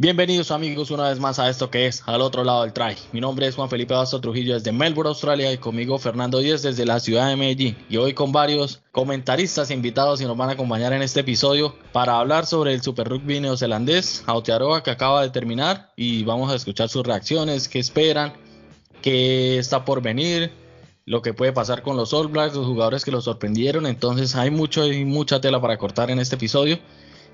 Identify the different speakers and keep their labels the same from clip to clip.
Speaker 1: Bienvenidos amigos una vez más a esto que es Al otro lado del try. Mi nombre es Juan Felipe Basto Trujillo desde Melbourne, Australia y conmigo Fernando Díez desde la ciudad de Medellín. Y hoy con varios comentaristas invitados y nos van a acompañar en este episodio para hablar sobre el Super Rugby neozelandés Aotearoa que acaba de terminar y vamos a escuchar sus reacciones, qué esperan, qué está por venir, lo que puede pasar con los All Blacks, los jugadores que los sorprendieron. Entonces hay mucho y mucha tela para cortar en este episodio.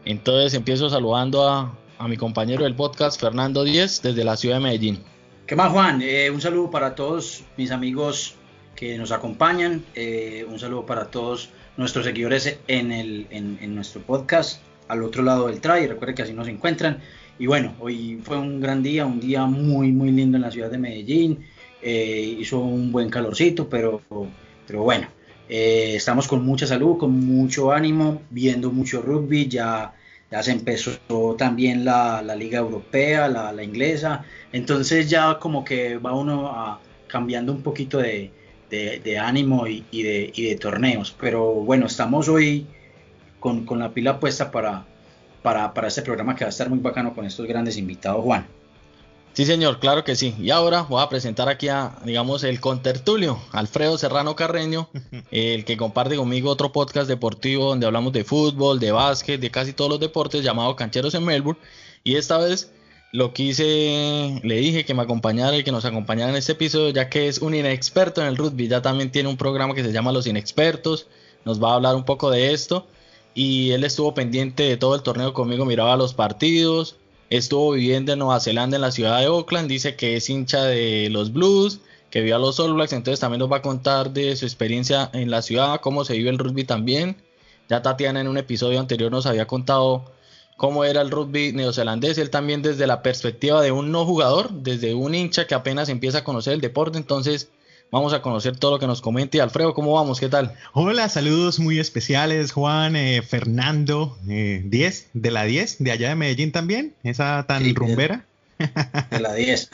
Speaker 1: Entonces empiezo saludando a a mi compañero del podcast, Fernando Díez, desde la ciudad de Medellín.
Speaker 2: ¿Qué más, Juan? Eh, un saludo para todos mis amigos que nos acompañan, eh, un saludo para todos nuestros seguidores en, el, en, nuestro podcast, al otro lado del try, recuerden que así nos encuentran. Y bueno, hoy fue un gran día, un día muy, muy lindo en la ciudad de Medellín, eh, hizo un buen calorcito, pero, pero bueno, estamos con mucha salud, con mucho ánimo, viendo mucho rugby, ya ya se empezó también la, liga europea, la, inglesa, entonces ya como que va uno a, cambiando un poquito de, ánimo y, de, de, torneos, pero bueno, estamos hoy con, la pila puesta para, para, para este programa que va a estar muy bacano con estos grandes invitados, Juan.
Speaker 1: Sí, señor, claro que sí. Y ahora voy a presentar aquí a, digamos, el contertulio, Alfredo Serrano Carreño, el que comparte conmigo otro podcast deportivo donde hablamos de fútbol, de básquet, de casi todos los deportes, llamado Cancheros en Melbourne. Y esta vez lo quise, le dije que me acompañara y que nos acompañara en este episodio, ya que es un inexperto en el rugby. Ya también tiene un programa que se llama Los Inexpertos. Nos va a hablar un poco de esto. Y él estuvo pendiente de todo el torneo conmigo, miraba los partidos Estuvo viviendo en Nueva Zelanda, en la ciudad de Auckland. Dice que es hincha de los Blues, que vio a los All Blacks. Entonces también nos va a contar de su experiencia en la ciudad, cómo se vive el rugby también. Ya Tatiana en un episodio anterior nos había contado cómo era el rugby neozelandés. Él también desde la perspectiva de un no jugador, desde un hincha que apenas empieza a conocer el deporte. Entonces Vamos a conocer todo lo que nos comente. Alfredo, ¿cómo vamos? ¿Qué tal?
Speaker 3: Hola, saludos muy especiales, Juan, eh, Fernando, 10, eh, de la 10, de allá de Medellín también, esa tan rumbera.
Speaker 2: De la 10.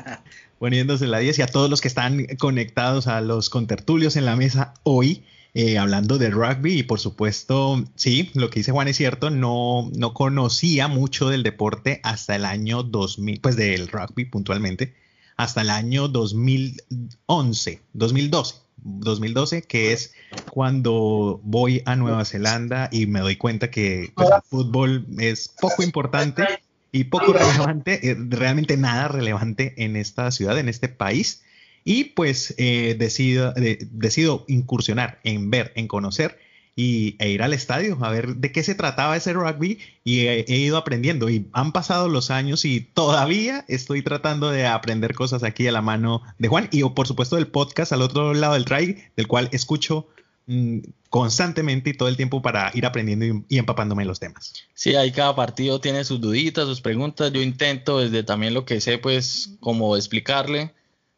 Speaker 3: Poniéndose la 10 y a todos los que están conectados a los contertulios en la mesa hoy. Eh, hablando de rugby y por supuesto, sí, lo que dice Juan es cierto, no, no conocía mucho del deporte hasta el año 2000, pues del rugby puntualmente, hasta el año 2011, 2012. 2012, que es cuando voy a Nueva Zelanda y me doy cuenta que pues, el fútbol es poco importante y poco relevante, eh, realmente nada relevante en esta ciudad, en este país. Y pues eh, decido, decido incursionar en ver, en conocer y, e ir al estadio a ver de qué se trataba ese rugby y he, ido aprendiendo y han pasado los años y todavía estoy tratando de aprender cosas aquí a la mano de Juan y por supuesto del podcast al otro lado del try del cual escucho mm, constantemente y todo el tiempo para ir aprendiendo y, empapándome en los temas.
Speaker 1: Sí, ahí cada partido tiene sus duditas, sus preguntas. Yo intento desde también lo que sé, pues, como explicarle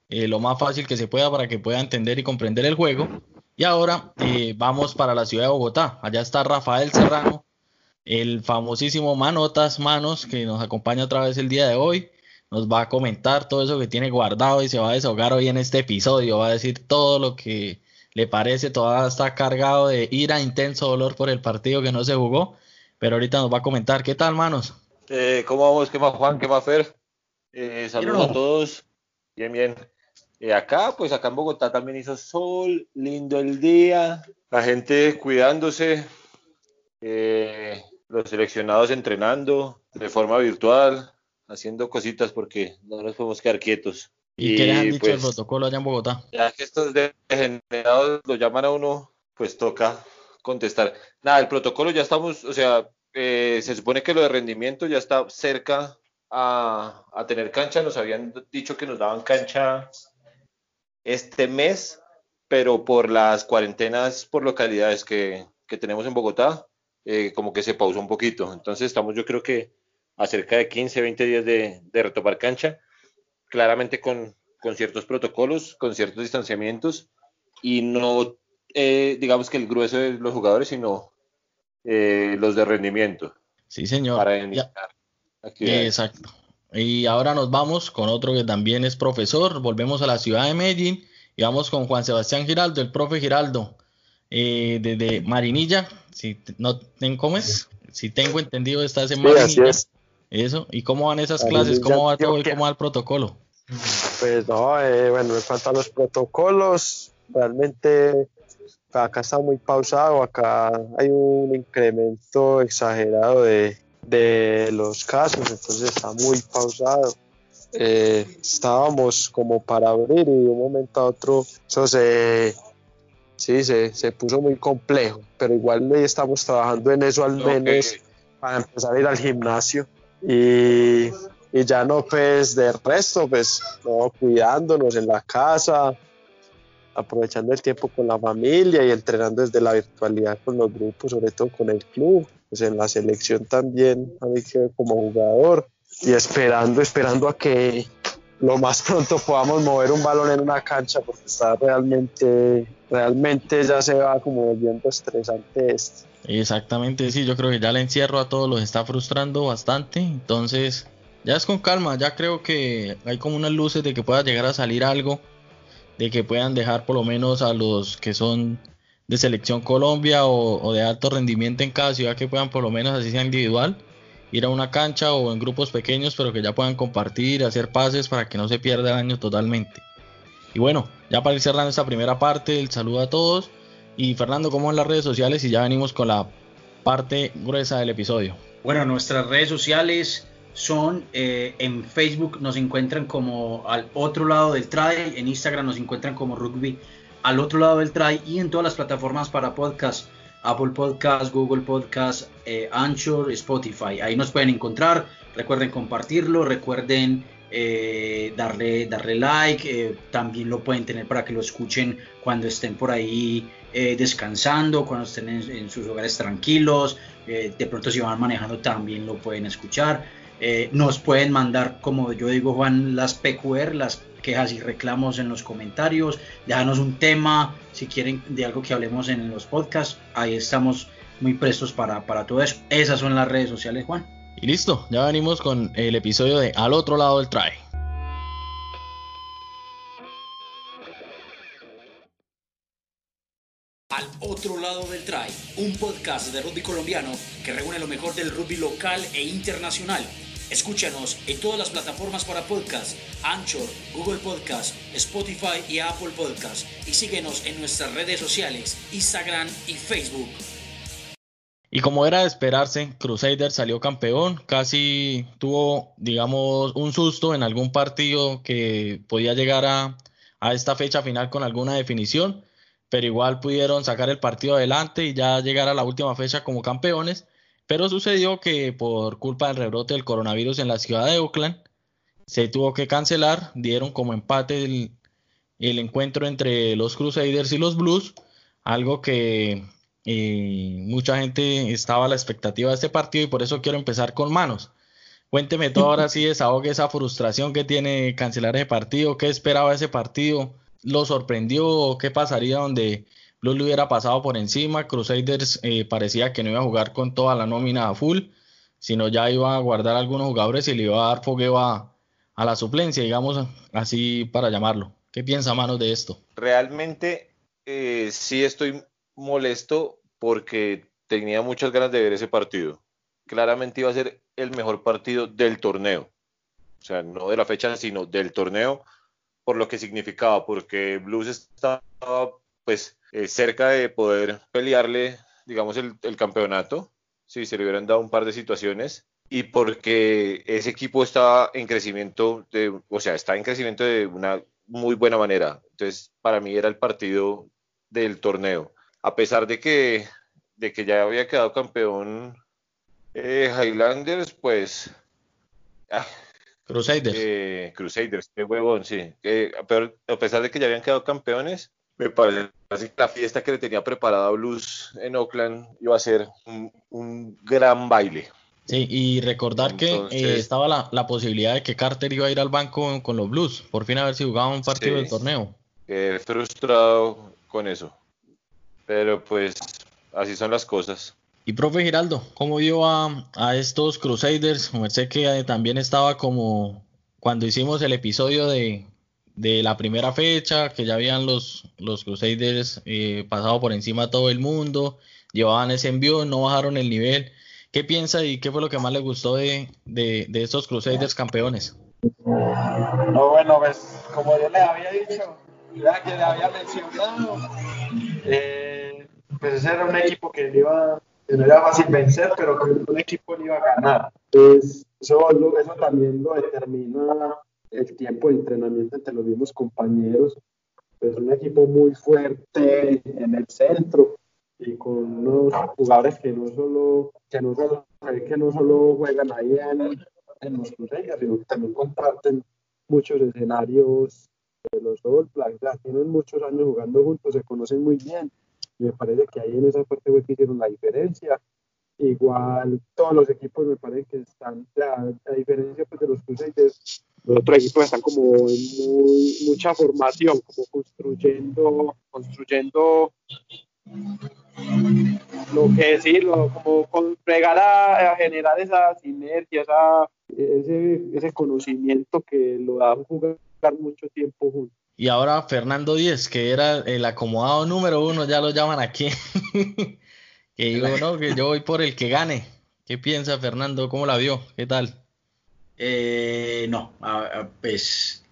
Speaker 1: eh, lo más fácil que se pueda para que pueda entender y comprender el juego. Y ahora eh, vamos para la ciudad de Bogotá. Allá está Rafael Serrano, el famosísimo Manotas Manos, que nos acompaña otra vez el día de hoy. Nos va a comentar todo eso que tiene guardado y se va a desahogar hoy en este episodio. Va a decir todo lo que le parece. Todavía está cargado de ira, intenso dolor por el partido que no se jugó. Pero ahorita nos va a comentar. ¿Qué tal, manos?
Speaker 4: Eh, ¿Cómo vamos? ¿Qué más, Juan? ¿Qué más, Fer? Eh, saludos a todos. Bien, bien. Y acá, pues acá en Bogotá también hizo sol, lindo el día, la gente cuidándose, eh, los seleccionados entrenando de forma virtual, haciendo cositas porque no nos podemos quedar quietos.
Speaker 1: ¿Y, qué le han dicho el pues, protocolo allá en Bogotá?
Speaker 4: Ya que estos degenerados lo llaman a uno, pues toca contestar. Nada, el protocolo ya estamos, o sea, eh, se supone que lo de rendimiento ya está cerca a, a tener cancha. Nos habían dicho que nos daban cancha este mes, pero por las cuarentenas por localidades que, tenemos en Bogotá, eh, como que se pausó un poquito. Entonces estamos yo creo que a cerca de 15, 20 días de, retomar cancha, claramente con, ciertos protocolos, con ciertos distanciamientos y no eh, digamos que el grueso de los jugadores, sino eh, los de rendimiento.
Speaker 1: Sí, señor. Para iniciar Exacto. Y ahora nos vamos con otro que también es profesor. Volvemos a la ciudad de Medellín y vamos con Juan Sebastián Giraldo, el profe Giraldo, eh, desde Marinilla. Si no ¿cómo es? Si tengo entendido, estás en Marinilla. Eso, ¿y cómo van esas clases? ¿Cómo va todo y cómo va el protocolo?
Speaker 5: Pues no, eh, bueno, en cuanto a los protocolos, realmente acá está muy pausado, acá hay un incremento exagerado de, de los casos, entonces está muy pausado. Eh, estábamos como para abrir y de un momento a otro eso se, sí, se, se puso muy complejo, pero igual hoy estamos trabajando en eso al menos para empezar a ir al gimnasio y, y ya no pues de resto pues no, cuidándonos en la casa aprovechando el tiempo con la familia y entrenando desde la virtualidad con los grupos, sobre todo con el club, pues en la selección también, a mí que como jugador, y esperando, esperando a que lo más pronto podamos mover un balón en una cancha porque está realmente, realmente ya se va como volviendo estresante esto.
Speaker 1: Exactamente, sí, yo creo que ya el encierro a todos los está frustrando bastante, entonces ya es con calma, ya creo que hay como unas luces de que pueda llegar a salir algo, de que puedan dejar por lo menos a los que son de selección Colombia o, o de alto rendimiento en cada ciudad que puedan por lo menos así sea individual ir a una cancha o en grupos pequeños, pero que ya puedan compartir, hacer pases para que no se pierda el año totalmente. Y bueno, ya para ir cerrando esta primera parte, el saludo a todos. Y Fernando, ¿cómo en las redes sociales? Y ya venimos con la parte gruesa del episodio.
Speaker 2: Bueno, nuestras redes sociales son eh, en Facebook nos encuentran como al otro lado del try, en Instagram nos encuentran como rugby al otro lado del try y en todas las plataformas para podcast Apple Podcast, Google Podcast, eh, Anchor, Spotify. Ahí nos pueden encontrar. Recuerden compartirlo, recuerden eh, darle, darle like. Eh, también lo pueden tener para que lo escuchen cuando estén por ahí descansando, cuando estén en, sus hogares tranquilos. de pronto si van manejando también lo pueden escuchar. Nos pueden mandar, como yo digo Juan, las PQR, las quejas y reclamos en los comentarios, déjanos un tema, si quieren de algo que hablemos en los podcasts, ahí estamos muy prestos para, para todo eso. Esas son las redes sociales, Juan.
Speaker 1: Y listo, ya venimos con el episodio de Al otro lado del try.
Speaker 6: Al otro lado del try, un podcast de rugby colombiano que reúne lo mejor del rugby local e internacional Escúchanos en todas las plataformas para podcast, Anchor, Google Podcast, Spotify y Apple Podcast. Y síguenos en nuestras redes sociales, Instagram y Facebook.
Speaker 1: Y como era de esperarse, Crusader salió campeón, casi tuvo, digamos, un susto en algún partido que podía llegar a, a esta fecha final con alguna definición, pero igual pudieron sacar el partido adelante y ya llegar a la última fecha como campeones. Pero sucedió que por culpa del rebrote del coronavirus en la ciudad de Oakland, se tuvo que cancelar, dieron como empate el, encuentro entre los Crusaders y los Blues, algo que eh, mucha gente estaba a la expectativa de este partido y por eso quiero empezar con manos. Cuénteme todo ahora sí, desahogue esa frustración que tiene cancelar ese partido, qué esperaba ese partido, lo sorprendió, qué pasaría donde Blues le hubiera pasado por encima. Crusaders eh, parecía que no iba a jugar con toda la nómina a full, sino ya iba a guardar algunos jugadores y le iba a dar fogueo a, la suplencia, digamos así para llamarlo. ¿Qué piensa Manos de esto?
Speaker 4: Realmente eh, sí estoy molesto porque tenía muchas ganas de ver ese partido. Claramente iba a ser el mejor partido del torneo. O sea, no de la fecha, sino del torneo, por lo que significaba, porque Blues estaba pues eh, cerca de poder pelearle, digamos, el, campeonato, si se le hubieran dado un par de situaciones, y porque ese equipo estaba en crecimiento, de, o sea, está en crecimiento de una muy buena manera. Entonces, para mí era el partido del torneo. A pesar de que, de que ya había quedado campeón eh, Highlanders, pues...
Speaker 1: Ah, Crusaders.
Speaker 4: Eh, Crusaders, qué huevón, sí. pero a pesar de que ya habían quedado campeones, me parece que la fiesta que le tenía preparada Blues en Oakland iba a ser un, gran baile.
Speaker 1: Sí, y recordar que eh, estaba la, posibilidad de que Carter iba a ir al banco con los Blues, por fin a ver si jugaba un partido del torneo.
Speaker 4: Quedé frustrado con eso, pero pues así son las cosas.
Speaker 1: Y profe Giraldo, ¿cómo vio a, a estos Crusaders? Sé que eh, también estaba como cuando hicimos el episodio de, de la primera fecha, que ya habían los, los Crusaders eh, pasado por encima a todo el mundo, llevaban ese envío, no bajaron el nivel. ¿Qué piensa y qué fue lo que más le gustó de, de, de estos Crusaders campeones?
Speaker 5: No, bueno, pues como yo les había dicho, ya que les había mencionado, eh, pues ese era un equipo que, iba, que no era fácil vencer, pero que un equipo le iba a ganar. Pues eso, eso también lo determina el tiempo de entrenamiento entre los mismos compañeros. Pues un equipo muy fuerte en el centro y con unos jugadores que no solo que no solo, que no solo juegan ahí en, en los Crusaders, sino que también comparten muchos escenarios de los All Blacks. tienen muchos años jugando juntos, se conocen muy bien. Me parece que ahí en esa parte fue que hicieron la diferencia. Igual todos los equipos me parece que están, la, diferencia pues, de los Crusaders, los otros equipos están como en mucha formación, como construyendo, construyendo lo que decirlo, como con, llegar a, generar esa sinergia, ese, ese conocimiento que lo da jugar mucho tiempo juntos.
Speaker 1: Y ahora Fernando Díez, que era el acomodado número uno, ya lo llaman aquí. que digo, no, que yo voy por el que gane. ¿Qué piensa Fernando? ¿Cómo la vio? ¿Qué tal?
Speaker 2: Eh, no, pues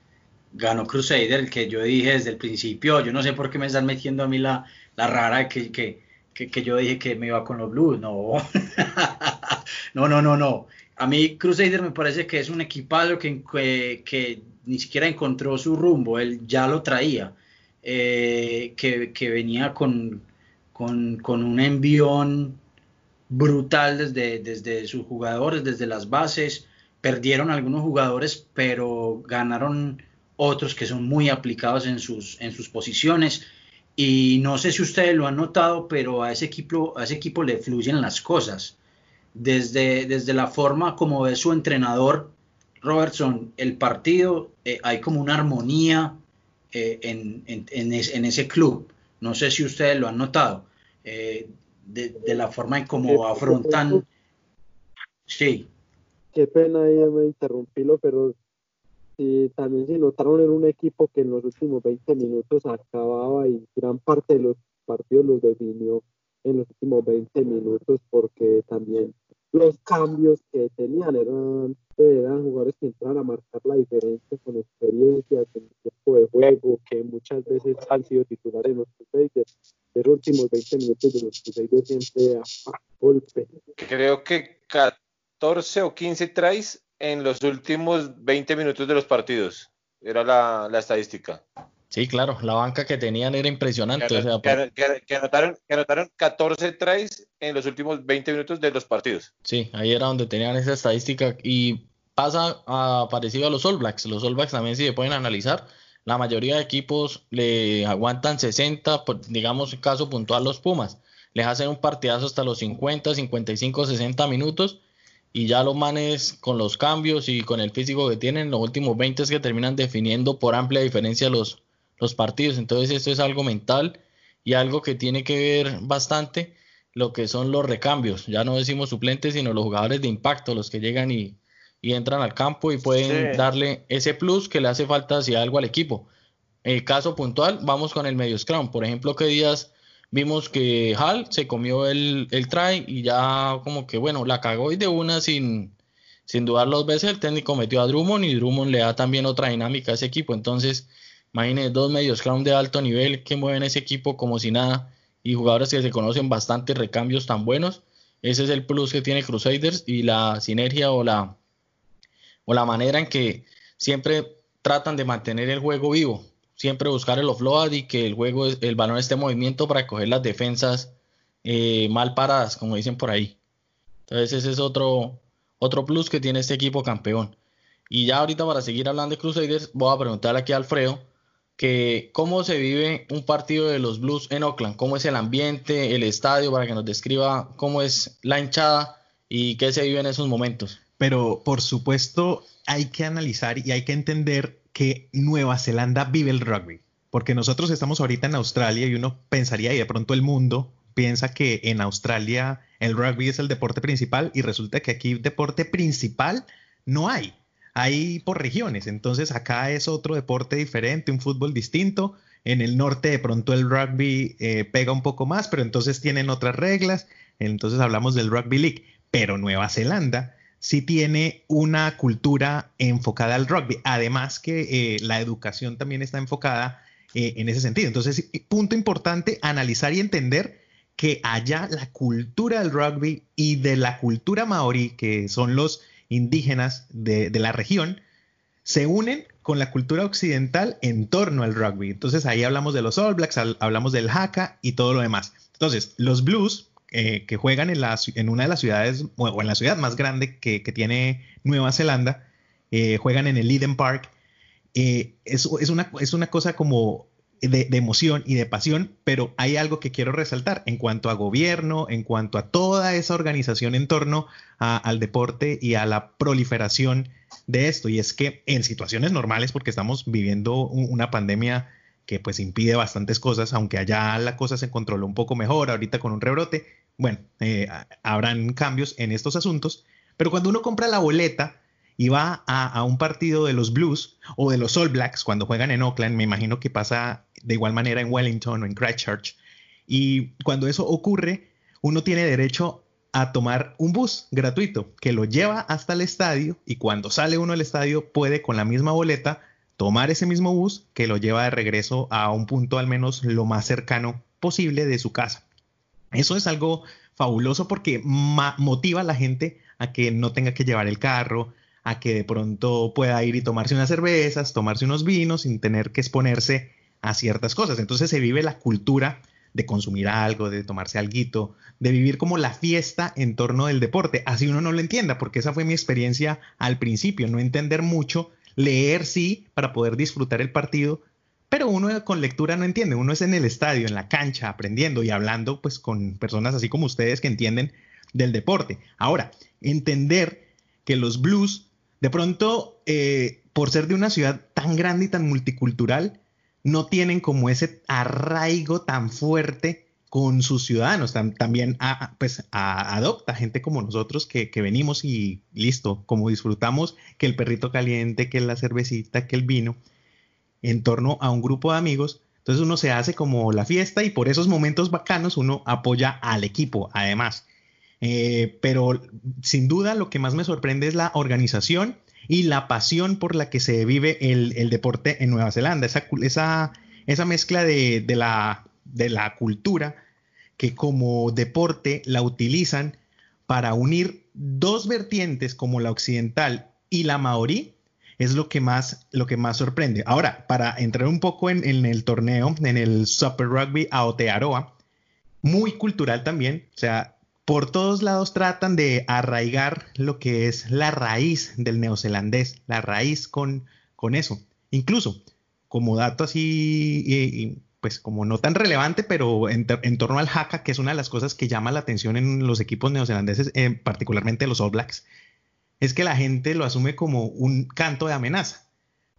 Speaker 2: ganó Crusader, el que yo dije desde el principio. Yo no sé por qué me están metiendo a mí la, la rara que, que, que, yo dije que me iba con los Blues. No, no, no, no, no. A mí Crusader me parece que es un equipazo que, que, ni siquiera encontró su rumbo, él ya lo traía, eh, que, venía con, con, con, un envión brutal desde, desde sus jugadores, desde las bases. Perdieron algunos jugadores, pero ganaron otros que son muy aplicados en sus, en sus posiciones. Y no sé si ustedes lo han notado, pero a ese equipo, a ese equipo le fluyen las cosas. Desde, desde la forma como ve su entrenador, Robertson, el partido, eh, hay como una armonía eh, en, en, ese club. No sé si ustedes lo han notado. Eh, de, la forma en cómo afrontan. Sí.
Speaker 5: Qué pena, ya me interrumpílo, pero y también se notaron en un equipo que en los últimos 20 minutos acababa y gran parte de los partidos los definió en los últimos 20 minutos porque también los cambios que tenían eran, eran jugadores que entraban a marcar la diferencia con experiencia, con tiempo de juego, que muchas veces han sido titulares en los Crusaders. Los últimos 20 minutos de los Crusaders siempre a, golpe.
Speaker 4: Creo que 14 o 15 tries en los últimos 20 minutos de los partidos. Era la, estadística.
Speaker 1: Sí, claro, la banca que tenían era impresionante.
Speaker 4: Que, anotaron, 14 tries en los últimos 20 minutos de los partidos.
Speaker 1: Sí, ahí era donde tenían esa estadística y pasa a, parecido a los All Blacks. Los All Blacks también si se pueden analizar, la mayoría de equipos le aguantan 60, digamos caso puntual los Pumas, les hacen un partidazo hasta los 50, 55, 60 minutos y ya los manes con los cambios y con el físico que tienen, los últimos 20 es que terminan definiendo por amplia diferencia los, los partidos. Entonces esto es algo mental y algo que tiene que ver bastante lo que son los recambios. Ya no decimos suplentes, sino los jugadores de impacto, los que llegan y, entran al campo y pueden darle ese plus que le hace falta si algo al equipo. El caso puntual, vamos con el medio scrum. Por ejemplo, que días vimos que Hal se comió el, el try y ya como que bueno, la cagó y de una sin, sin dudar dos veces el técnico metió a Drummond y Drummond le da también otra dinámica a ese equipo. Entonces, imagínense dos medios crown de alto nivel que mueven ese equipo como si nada y jugadores que se conocen bastante, recambios tan buenos. Ese es el plus que tiene Crusaders y la sinergia o la, o la manera en que siempre tratan de mantener el juego vivo siempre buscar el offload y que el juego, el balón esté en movimiento para coger las defensas eh, mal paradas, como dicen por ahí. Entonces ese es otro, otro plus que tiene este equipo campeón. Y ya ahorita para seguir hablando de Crusaders, voy a preguntarle aquí a Alfredo que cómo se vive un partido de los Blues en Oakland, cómo es el ambiente, el estadio, para que nos describa cómo es la hinchada y qué se vive en esos momentos.
Speaker 3: Pero por supuesto hay que analizar y hay que entender que Nueva Zelanda vive el rugby. Porque nosotros estamos ahorita en Australia y uno pensaría, y de pronto el mundo piensa que en Australia el rugby es el deporte principal y resulta que aquí deporte principal no hay. Hay por regiones, entonces acá es otro deporte diferente, un fútbol distinto. En el norte de pronto el rugby eh, pega un poco más, pero entonces tienen otras reglas. Entonces hablamos del rugby league. pero Nueva Zelanda sí tiene una cultura enfocada al rugby, además que eh, la educación también está enfocada eh, en ese sentido. Entonces, punto importante, analizar y entender que allá la cultura del rugby y de la cultura maorí, que son los indígenas de, de la región, se unen con la cultura occidental en torno al rugby. Entonces ahí hablamos de los All Blacks, hablamos del Haka y todo lo demás. Entonces, los Blues, eh, que juegan en, una de las ciudades, o en la ciudad más grande que, tiene Nueva Zelanda, eh, juegan en el Eden Park. Eh, es, es, una, es una cosa como de, emoción y de pasión, pero hay algo que quiero resaltar en cuanto a gobierno, en cuanto a toda esa organización en torno al deporte y a la proliferación de esto y es que en situaciones normales, porque estamos viviendo una pandemia que pues impide bastantes cosas, aunque allá la cosa se controló un poco mejor, ahorita con un rebrote, bueno, eh, habrán cambios en estos asuntos, pero cuando uno compra la boleta y va a, a, un partido de los Blues o de los All Blacks cuando juegan en Oakland, me imagino que pasa de igual manera en Wellington o en Christchurch, y cuando eso ocurre, uno tiene derecho a tomar un bus gratuito que lo lleva hasta el estadio y cuando sale uno del estadio puede con la misma boleta tomar ese mismo bus que lo lleva de regreso a un punto al menos lo más cercano posible de su casa. Eso es algo fabuloso porque motiva a la gente a que no tenga que llevar el carro, a que de pronto pueda ir y tomarse unas cervezas, tomarse unos vinos sin tener que exponerse a ciertas cosas. Entonces se vive la cultura de consumir algo, de tomarse algo, de vivir como la fiesta en torno del deporte. Así uno no lo entienda, porque esa fue mi experiencia al principio, no entender mucho, leer sí, para poder disfrutar el partido, pero uno con lectura no entiende, uno es en el estadio, en la cancha, aprendiendo y hablando pues con personas así como ustedes que entienden del deporte. Ahora, entender que los blues, de pronto, eh, por ser de una ciudad tan grande y tan multicultural, no tienen como ese arraigo tan fuerte con sus ciudadanos. también pues, adopta gente como nosotros que, venimos y listo, como disfrutamos que el perrito caliente, que la cervecita, que el vino, en torno a un grupo de amigos. Entonces uno se hace como la fiesta y por esos momentos bacanos uno apoya al equipo, además. Eh, pero sin duda lo que más me sorprende es la organización y la pasión por la que se vive el, deporte en Nueva Zelanda, esa, esa, esa mezcla de, la, de la cultura que como deporte la utilizan para unir dos vertientes como la occidental y la maorí es lo que más, lo que más sorprende. Ahora, para entrar un poco en, en el torneo, en el Super Rugby Aotearoa, muy cultural también, o sea, por todos lados tratan de arraigar lo que es la raíz del neozelandés, la raíz con, con eso. Incluso, como dato así, pues como no tan relevante, pero en, torno al haka, que es una de las cosas que llama la atención en los equipos neozelandeses, eh, particularmente los All Blacks, es que la gente lo asume como un canto de amenaza.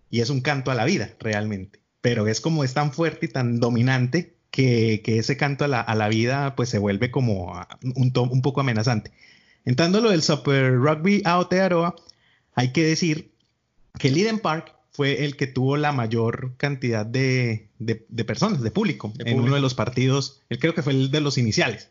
Speaker 3: Y es un canto a la vida, realmente. Pero es como es tan fuerte y tan dominante que, ese canto a la, vida pues se vuelve como un, un poco amenazante. Entrando lo del Super Rugby Aotearoa, hay que decir que el Eden Park fue el que tuvo la mayor cantidad de, personas, de público, en uno de los partidos, él creo que fue el de los iniciales.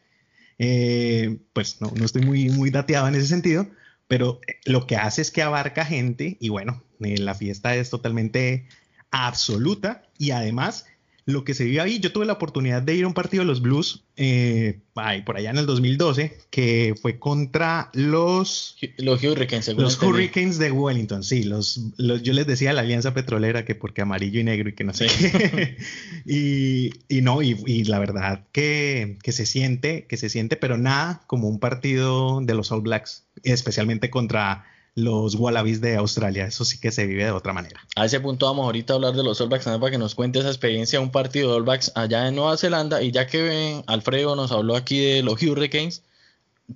Speaker 3: Eh, pues no, estoy muy, muy dateado en ese sentido, pero lo que hace es que abarca gente y bueno, eh, la fiesta es totalmente absoluta y además lo que se vio ahí, yo tuve la oportunidad de ir a un partido de los Blues eh, por allá en el 2012, que fue contra los,
Speaker 1: los Hurricanes,
Speaker 3: los Hurricanes de Wellington, sí, los, yo les decía la Alianza Petrolera que porque amarillo y negro y que no sé qué. y, no, y, la verdad que, que, se siente, que se siente, pero nada como un partido de los All Blacks, especialmente contra los Wallabies de Australia. Eso sí que se vive de otra manera.
Speaker 1: A ese punto vamos ahorita a hablar de los All Blacks para que nos cuente esa experiencia, un partido de All Blacks allá en Nueva Zelanda. Y ya que Alfredo nos habló aquí de los Hurricanes,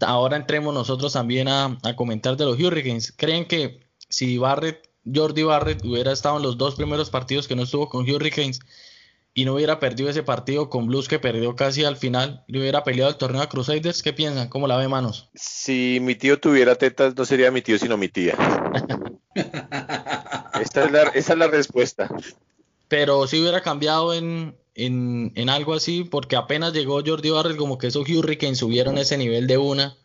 Speaker 1: ahora entremos nosotros también a, a comentar de los Hurricanes. ¿Creen que si Barrett, Jordi Barrett, hubiera estado en los dos primeros partidos que no estuvo con Hurricanes, y no hubiera perdido ese partido con Blues que perdió casi al final y hubiera peleado el torneo a Crusaders, ¿qué piensan? ¿Cómo la ve Manos?
Speaker 4: Si mi tío tuviera tetas, no sería mi tío, sino mi tía. Esta es la, esa es la respuesta.
Speaker 1: Pero si hubiera cambiado en, en, en, algo así, porque apenas llegó Jordi Barrett, como que esos Hurricanes subieron ese nivel de una.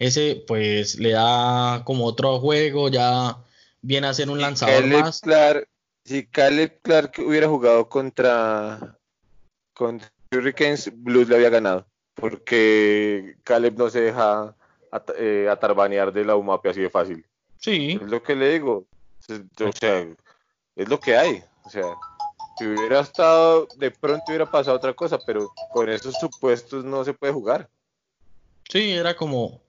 Speaker 1: ese pues le da como otro juego, ya viene a ser un lanzador más.
Speaker 4: Clark, si Caleb Clark hubiera jugado contra, contra Hurricanes, Blues le había ganado, porque Caleb no se deja eh, atarbanear de la UMAP así de fácil.
Speaker 1: Sí.
Speaker 4: Es lo que le digo. O sea, es lo que hay. O sea, si hubiera estado, de pronto hubiera pasado otra cosa, pero con esos supuestos no se puede jugar.
Speaker 1: Sí, era como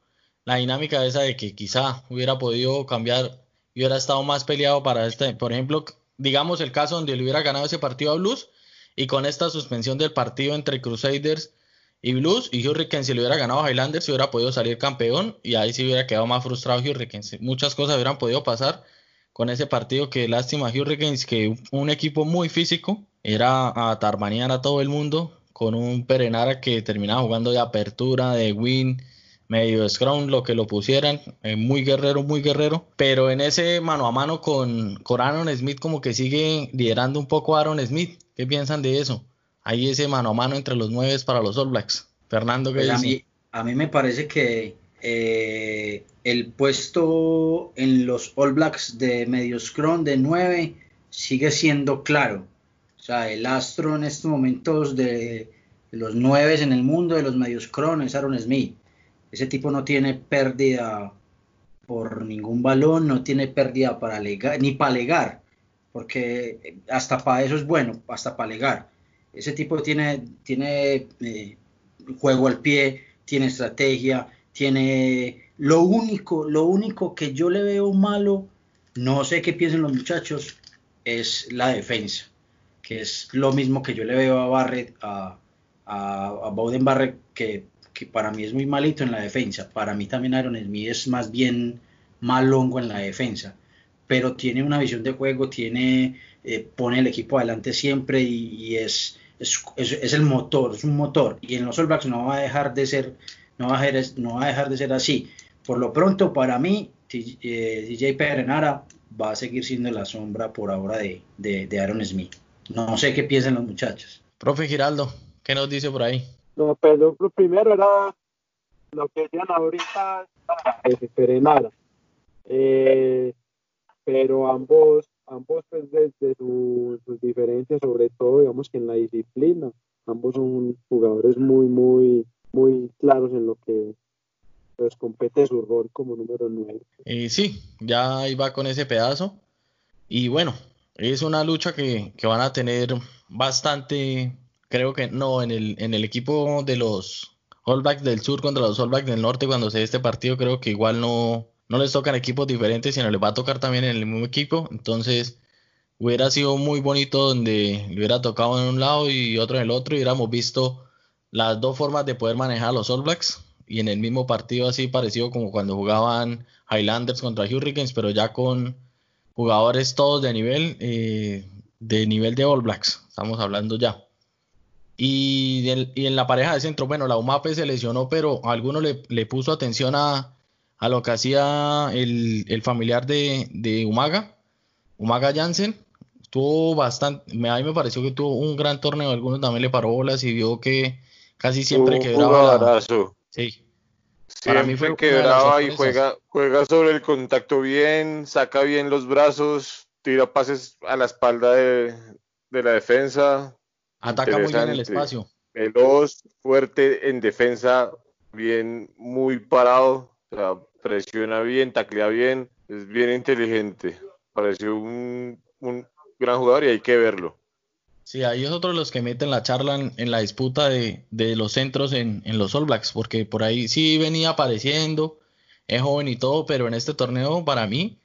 Speaker 1: la dinámica esa de que quizá hubiera podido cambiar y hubiera estado más peleado para este, por ejemplo, digamos el caso donde le hubiera ganado ese partido a Blues y con esta suspensión del partido entre Crusaders y Blues y Hurricanes si le hubiera ganado a Highlanders se hubiera podido salir campeón y ahí se hubiera quedado más frustrado Hurricanes. Muchas cosas hubieran podido pasar con ese partido que lástima Hurricanes que un equipo muy físico era a tarbanear a todo el mundo con un Perenara que terminaba jugando de apertura, de win, medio scrum, lo que lo pusieran, eh, muy guerrero, muy guerrero, pero en ese mano a mano con, con Aaron Smith como que sigue liderando un poco a Aaron Smith, ¿qué piensan de eso? Hay ese mano a mano entre los nueve para los All Blacks. Fernando, ¿qué
Speaker 2: Pues a, mí, a mí me parece que eh, el puesto en los All Blacks de medio scrum de 9 sigue siendo claro. O sea, el astro en estos momentos de, de los 9 en el mundo de los medios scrum es Aaron Smith. Ese tipo no tiene pérdida por ningún balón, no tiene pérdida para legar, ni para legar, porque hasta para eso es bueno, hasta para legar. Ese tipo tiene, tiene eh, juego al pie, tiene estrategia, tiene lo único, lo único que yo le veo malo, no sé qué piensen los muchachos, es la defensa, que es lo mismo que yo le veo a Barrett, a, a, a Bowden Barrett, que, que, para mí es muy malito en la defensa. Para mí también Aaron Smith es más bien malongo en la defensa, pero tiene una visión de juego, tiene, eh, pone el equipo adelante siempre y, es, es, es, el motor, es un motor. Y en los All Blacks no va a dejar de ser, no va a dejar, no va a dejar de ser así. Por lo pronto, para mí, eh, DJ Perenara va a seguir siendo la sombra por ahora de, de, de, Aaron Smith. No sé qué piensan los muchachos.
Speaker 1: Profe Giraldo, ¿qué nos dice por ahí?
Speaker 5: No, pero lo primero era lo que decían ahorita, de Perenara. Eh, pero ambos, ambos pues desde su, sus diferencias, sobre todo digamos que en la disciplina, ambos son jugadores muy, muy, muy claros en lo que les compete su rol como número 9.
Speaker 1: Eh, sí, ya iba con ese pedazo. Y bueno, es una lucha que, que, van a tener bastante, creo que no, en el, en el equipo de los All Blacks del Sur contra los All Blacks del Norte, cuando se dé este partido, creo que igual no, no les tocan equipos diferentes, sino les va a tocar también en el mismo equipo. Entonces, hubiera sido muy bonito donde le hubiera tocado en un lado y otro en el otro, y hubiéramos visto las dos formas de poder manejar a los All Blacks y en el mismo partido así parecido como cuando jugaban Highlanders contra Hurricanes, pero ya con jugadores todos de nivel eh, de nivel de All Blacks, estamos hablando ya. Y, del, y, en la pareja de centro, bueno, la UMAPE se lesionó, pero alguno le, le puso atención a, a, lo que hacía el, el familiar de, de, Umaga, Umaga Jansen. Tuvo bastante, a mí me pareció que tuvo un gran torneo, algunos también le paró bolas y vio que casi siempre
Speaker 4: un
Speaker 1: quebraba. La,
Speaker 4: sí. Para mí fue quebraba y juega, juega sobre el contacto bien, saca bien los brazos, tira pases a la espalda de, de la defensa.
Speaker 1: Ataca muy bien el espacio.
Speaker 4: Veloz, fuerte en defensa, bien, muy parado, o sea, presiona bien, taclea bien, es bien inteligente. Pareció un, un gran jugador y hay que verlo.
Speaker 1: Sí, ahí es otro de los que meten la charla en, en la disputa de, de, los centros en, en, los All Blacks, porque por ahí sí venía apareciendo, es joven y todo, pero en este torneo para mí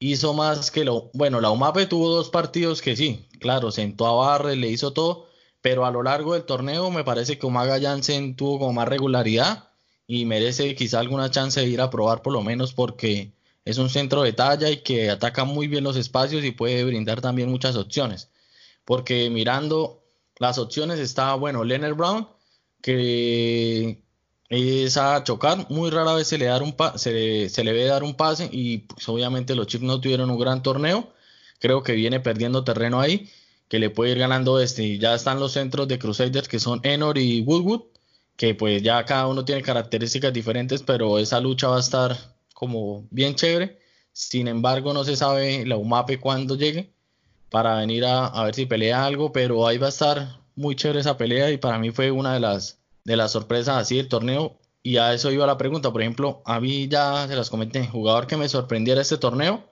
Speaker 1: hizo más que lo... Bueno, la UMAPE tuvo dos partidos que sí, claro, sentó a Barre, le hizo todo, pero a lo largo del torneo me parece que Umaga Jansen tuvo como más regularidad y merece quizá alguna chance de ir a probar por lo menos porque es un centro de talla y que ataca muy bien los espacios y puede brindar también muchas opciones. Porque mirando las opciones está, bueno, Leonard Brown, que es a chocar, muy rara vez se le, dar un se, le, se ve dar un pase y pues, obviamente los Chiefs no tuvieron un gran torneo, creo que viene perdiendo terreno ahí, que le puede ir ganando este, ya están los centros de Crusaders que son Enor y Woodwood, que pues ya cada uno tiene características diferentes, pero esa lucha va a estar como bien chévere. Sin embargo, no se sabe la UMAPE cuándo llegue para venir a, a, ver si pelea algo, pero ahí va a estar muy chévere esa pelea y para mí fue una de las, de las sorpresas así del torneo. Y a eso iba la pregunta. Por ejemplo, a mí ya se las comenté, jugador que me sorprendiera este torneo,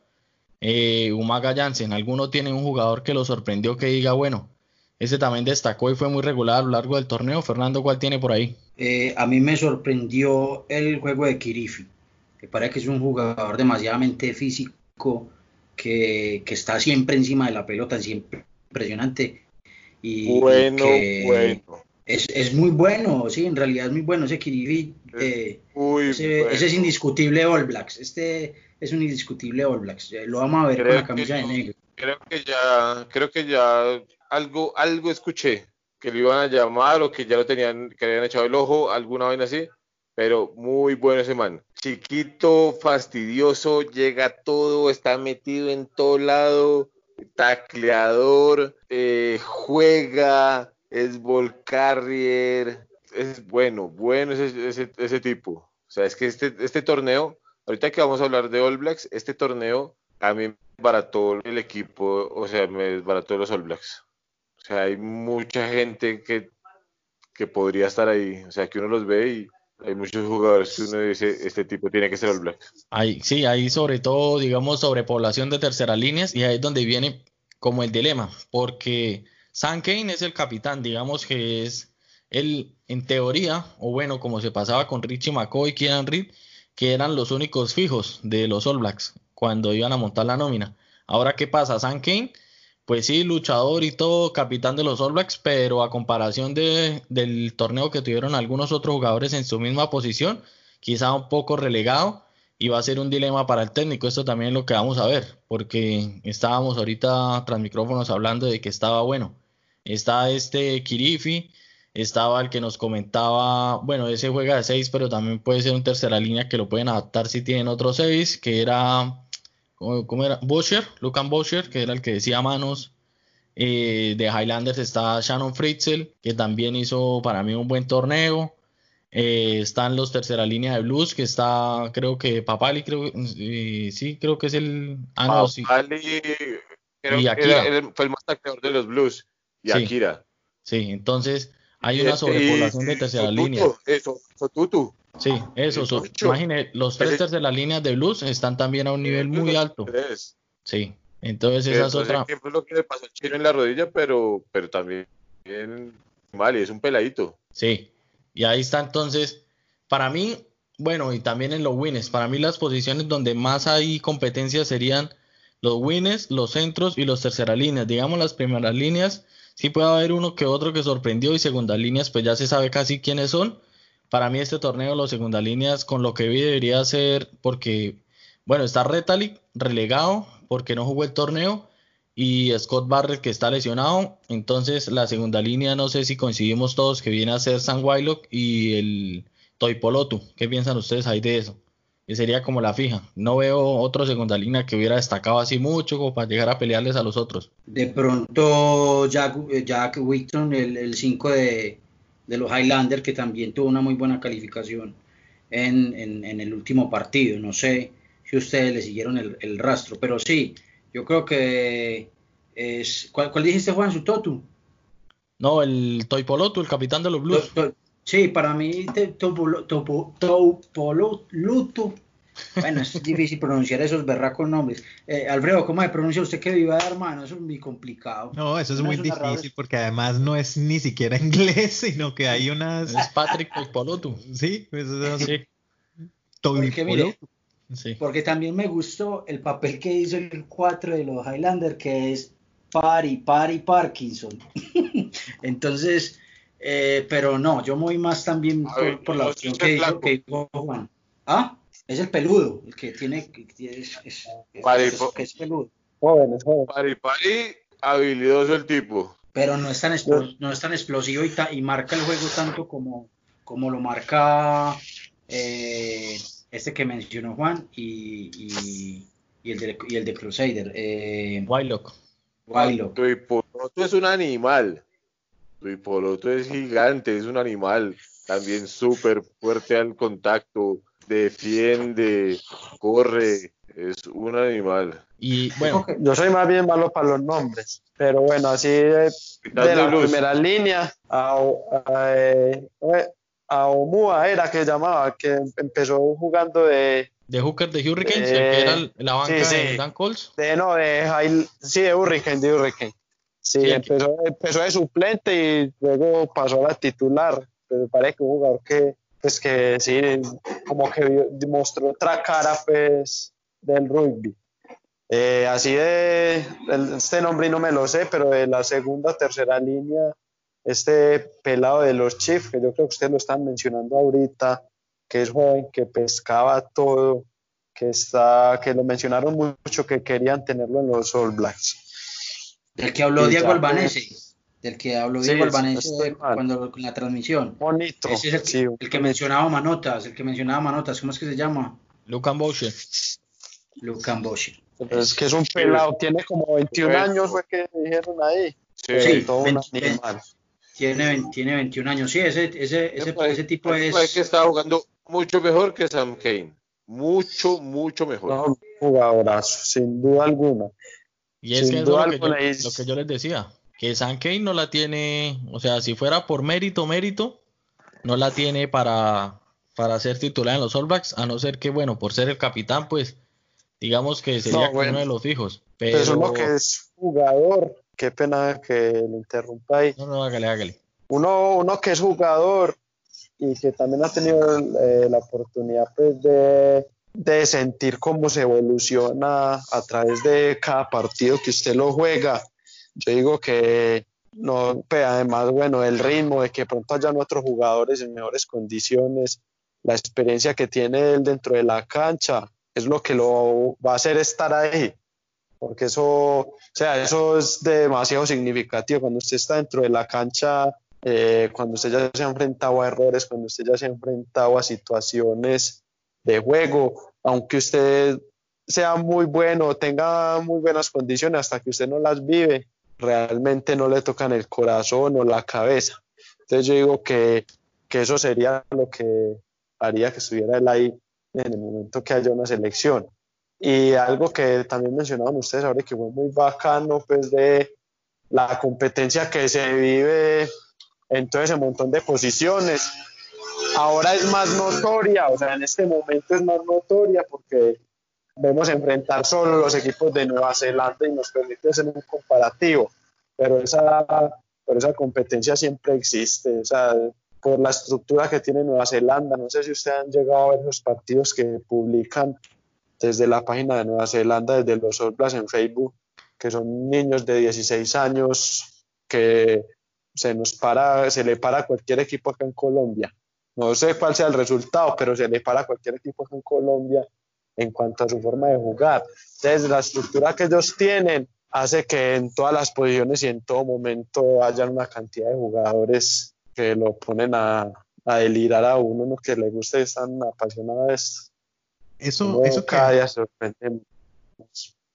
Speaker 1: eh, Umaga Jansen. ¿Alguno tiene un jugador que lo sorprendió que diga, bueno, ese también destacó y fue muy regular a lo largo del torneo? Fernando, ¿cuál tiene por ahí?
Speaker 2: Eh, a mí me sorprendió el juego de Kirifi. Me parece que es un jugador demasiadamente físico, que, que está siempre encima de la pelota, siempre impresionante. Y,
Speaker 4: bueno,
Speaker 2: que
Speaker 4: bueno.
Speaker 2: Es, es, muy bueno, sí, en realidad es muy bueno ese Kirifi. Eh, ese,
Speaker 4: bueno.
Speaker 2: ese, es indiscutible All Blacks. Este es un indiscutible All Blacks. Lo vamos a ver
Speaker 4: creo
Speaker 2: con la camisa
Speaker 4: que,
Speaker 2: de negro.
Speaker 4: Creo que ya, creo que ya algo, algo escuché que lo iban a llamar o que ya lo tenían, que habían echado el ojo, alguna vaina así, pero muy bueno ese man. Chiquito, fastidioso, llega todo, está metido en todo lado, tacleador, eh, juega, es ball carrier, es bueno, bueno ese, ese, ese tipo. O sea, es que este, este torneo, ahorita que vamos a hablar de All Blacks, este torneo a mí me barató el equipo, o sea, me barató los All Blacks. O sea, hay mucha gente que, que podría estar ahí, o sea, que uno los ve y hay muchos jugadores que uno dice, este tipo tiene que ser All Black.
Speaker 1: Hay, sí, hay sobre todo, digamos, sobrepoblación de terceras líneas y ahí es donde viene como el dilema, porque Sam Kane es el capitán, digamos que es el, en teoría, o bueno, como se pasaba con Richie McCoy y Kieran Reed, que eran los únicos fijos de los All Blacks cuando iban a montar la nómina. Ahora, ¿qué pasa? Sam Kane, pues sí, luchador y todo, capitán de los All Blacks, pero a comparación de, del torneo que tuvieron algunos otros jugadores en su misma posición, quizá un poco relegado, y va a ser un dilema para el técnico. Esto también es lo que vamos a ver, porque estábamos ahorita tras micrófonos hablando de que estaba bueno. Está este Kirifi, estaba el que nos comentaba, bueno, ese juega de 6, pero también puede ser un tercera línea que lo pueden adaptar si tienen otro 6, que era, ¿cómo era? Boscher, Lucan Boscher, que era el que decía manos. Eh, de Highlanders está Shannon Fritzel, que también hizo para mí un buen torneo. Eh, están los tercera línea de Blues, que está, creo que Papali, creo, eh, sí, creo que es el. Ah, no, sí.
Speaker 4: Papali, creo
Speaker 1: Y Akira.
Speaker 4: era- era- fue el más tacleador de los Blues. Y
Speaker 1: Sí.
Speaker 4: Akira.
Speaker 1: Sí, entonces hay una sobrepoblación de tercera línea.
Speaker 4: Eso, Sotutu.
Speaker 1: Sí, eso, so- imagine, los tres terceras líneas de Blues están también a un nivel muy alto.
Speaker 4: tres.
Speaker 1: Sí, entonces esa es otra.
Speaker 4: qué fue lo que le pasó al chino en la rodilla, pero, pero también mal, y es un peladito.
Speaker 1: Sí, y ahí está entonces, para mí, bueno, y también en los wins, para mí las posiciones donde más hay competencia serían los wins, los centros y los terceras líneas. Digamos las primeras líneas, sí puede haber uno que otro que sorprendió y segundas líneas, pues ya se sabe casi quiénes son. Para mí este torneo, los segundas líneas, con lo que vi, debería ser porque, bueno, está Retalic relegado porque no jugó el torneo y Scott Barrett que está lesionado. Entonces la segunda línea no sé si coincidimos todos que viene a ser Sam Wylock y el Toipolotu. ¿Qué piensan ustedes ahí de eso? Que sería como la fija. No veo otro segunda línea que hubiera destacado así mucho como para llegar a pelearles a los otros.
Speaker 2: De pronto Jack, eh, Jack Whitton, el 5 de, de los Highlanders, que también tuvo una muy buena calificación en, en- en el último partido. No sé si ustedes le siguieron el, el rastro, pero sí, yo creo que es... ¿Cuál, cuál dijiste, Juan? ¿Su Totu?
Speaker 1: No, el Toipolotu, el capitán de los Blues.
Speaker 2: To- to- sí, para mí te- Topolo- Topo- Topolutu. Bueno, es difícil pronunciar esos berracos nombres. Eh, Alfredo, ¿cómo se pronuncia usted que viva, hermano? Eso es muy complicado.
Speaker 3: No, eso es muy difícil porque además no es ni siquiera inglés, sino que hay unas...
Speaker 1: Es Patrick Toipolotu.
Speaker 3: Sí, pues, eso es
Speaker 1: Sí,
Speaker 2: Porque mire,
Speaker 1: sí.
Speaker 2: porque también me gustó el papel que hizo el 4 de los Highlanders, que es Pari, Pari Parkinson. Entonces, eh, pero no, yo me voy más también por,
Speaker 4: ver,
Speaker 2: por la opción que dijo, que dijo Juan. Ah, es el peludo, el que tiene, es, es-
Speaker 4: Pari,
Speaker 2: es- es peludo.
Speaker 5: Jóvenes, jóvenes.
Speaker 4: Pari, pari, habilidoso el tipo.
Speaker 2: Pero no es tan, no es tan explosivo y, ta- y marca el juego tanto como, como lo marca eh, este que mencionó Juan y, y, y el, de, y el de Crusader. Eh,
Speaker 1: Wylock.
Speaker 2: Wylock.
Speaker 4: Es un animal. Tu hipoloto es gigante, es un animal. también súper fuerte al contacto, defiende, corre, es un animal.
Speaker 1: Y bueno,
Speaker 5: Yo soy más bien malo para los nombres, pero bueno, así de, de
Speaker 4: de
Speaker 5: la
Speaker 4: luz.
Speaker 5: primera línea a, a, a Omua era que llamaba, que empezó jugando de,
Speaker 1: de Hooker de Hurricanes,
Speaker 5: Eh,
Speaker 1: el que era el- la banca
Speaker 5: sí, sí.
Speaker 1: de Dan Coles.
Speaker 5: de no, de Jail- sí, de Hurricane, de Hurricane. Sí,
Speaker 1: Sí,
Speaker 5: empezó, empezó de suplente y luego pasó a la titular, pero parece que un jugador que, pues que sí, como que demostró otra cara, pues, del rugby. Eh, así de, este nombre no me lo sé, pero de la segunda, tercera línea, este pelado de los Chiefs, que yo creo que ustedes lo están mencionando ahorita, que es joven, que pescaba todo, que está, que lo mencionaron mucho, que querían tenerlo en los All Blacks.
Speaker 2: Del que habló Diego Albanese. Del que habló Diego
Speaker 5: sí,
Speaker 2: Albanese cuando en la transmisión.
Speaker 5: Bonito.
Speaker 2: Ese es el, que-
Speaker 5: sí,
Speaker 2: el que mencionaba Manotas, el que mencionaba Manotas, ¿cómo es que se llama?
Speaker 1: Lucan Boucher.
Speaker 2: Lucan Bosch.
Speaker 5: es que es un pelado, tiene como 21
Speaker 4: Bueno.
Speaker 5: años, fue que dijeron ahí.
Speaker 4: Sí,
Speaker 2: Sí.
Speaker 5: todo un
Speaker 2: 20.
Speaker 5: animal.
Speaker 2: Tiene, tiene 21 años. Sí, ese, ese, ese, ese tipo es.
Speaker 4: parece que estaba jugando mucho mejor que Sam Kane. Mucho, mucho mejor.
Speaker 5: No, un jugadorazo, sin duda alguna.
Speaker 1: Y es
Speaker 5: Sin
Speaker 1: que eso es lo que, yo,
Speaker 5: alguna es-
Speaker 1: lo que yo les decía, que San Kane no la tiene, o sea, si fuera por mérito, mérito, no la tiene para, para ser titular en los All Blacks, a no ser que, bueno, por ser el capitán, pues, digamos que sería
Speaker 5: No,
Speaker 1: como
Speaker 5: bueno.
Speaker 1: uno de los fijos.
Speaker 5: Pero
Speaker 1: Pero,
Speaker 5: uno que es jugador, qué pena que lo interrumpa ahí.
Speaker 1: no, no, hágale, hágale.
Speaker 5: Uno, uno que es jugador y que también ha tenido eh, la oportunidad pues, de, de sentir cómo se evoluciona a través de cada partido que usted lo juega. Yo digo que no, pues, además, bueno, el ritmo de que pronto hayan otros jugadores en mejores condiciones, la experiencia que tiene él dentro de la cancha, es lo que lo va a hacer estar ahí. Porque eso, o sea, eso es demasiado significativo cuando usted está dentro de la cancha eh, cuando usted ya se ha enfrentado a errores, cuando usted ya se ha enfrentado a situaciones de juego, aunque usted sea muy bueno, tenga muy buenas condiciones, hasta que usted no las vive, realmente no le tocan el corazón o la cabeza. Entonces yo digo que, que eso sería lo que haría que estuviera él ahí en el momento que haya una selección. Y algo que también mencionaban ustedes ahora que fue muy bacano, pues de la competencia que se vive en todo ese montón de posiciones. Ahora es más notoria, o sea, en este momento es más notoria porque vemos enfrentar solo los equipos de Nueva Zelanda y nos permite hacer un comparativo, pero esa, pero esa competencia siempre existe, o sea, por la estructura que tiene Nueva Zelanda, no sé si ustedes han llegado a ver los partidos que publican desde la página de Nueva Zelanda, desde los All en Facebook, que son niños de 16 años que se nos para, se le para a cualquier equipo acá en Colombia. No sé cuál sea el resultado, pero se le para a cualquier equipo en Colombia en cuanto a su forma de jugar. Entonces, la estructura que ellos tienen hace que en todas las posiciones y en todo momento haya una cantidad de jugadores que lo ponen a, a delirar a uno, uno que le guste, es tan apasionado.
Speaker 3: Eso, eso que,
Speaker 5: cada día sorprende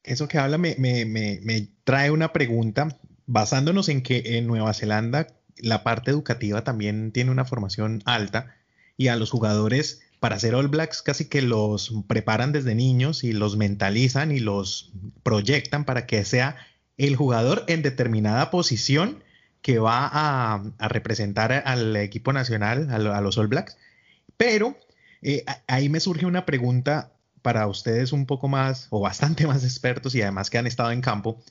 Speaker 3: eso que habla me, me- me- me trae una pregunta, basándonos en que en Nueva Zelanda la parte educativa también tiene una formación alta y a los jugadores para ser All Blacks casi que los preparan desde niños y los mentalizan y los proyectan para que sea el jugador en determinada posición que va a, representar al equipo nacional, a, lo- a los All Blacks. Pero eh, ahí me surge una pregunta para ustedes un poco más o bastante más expertos y además que han estado en campo.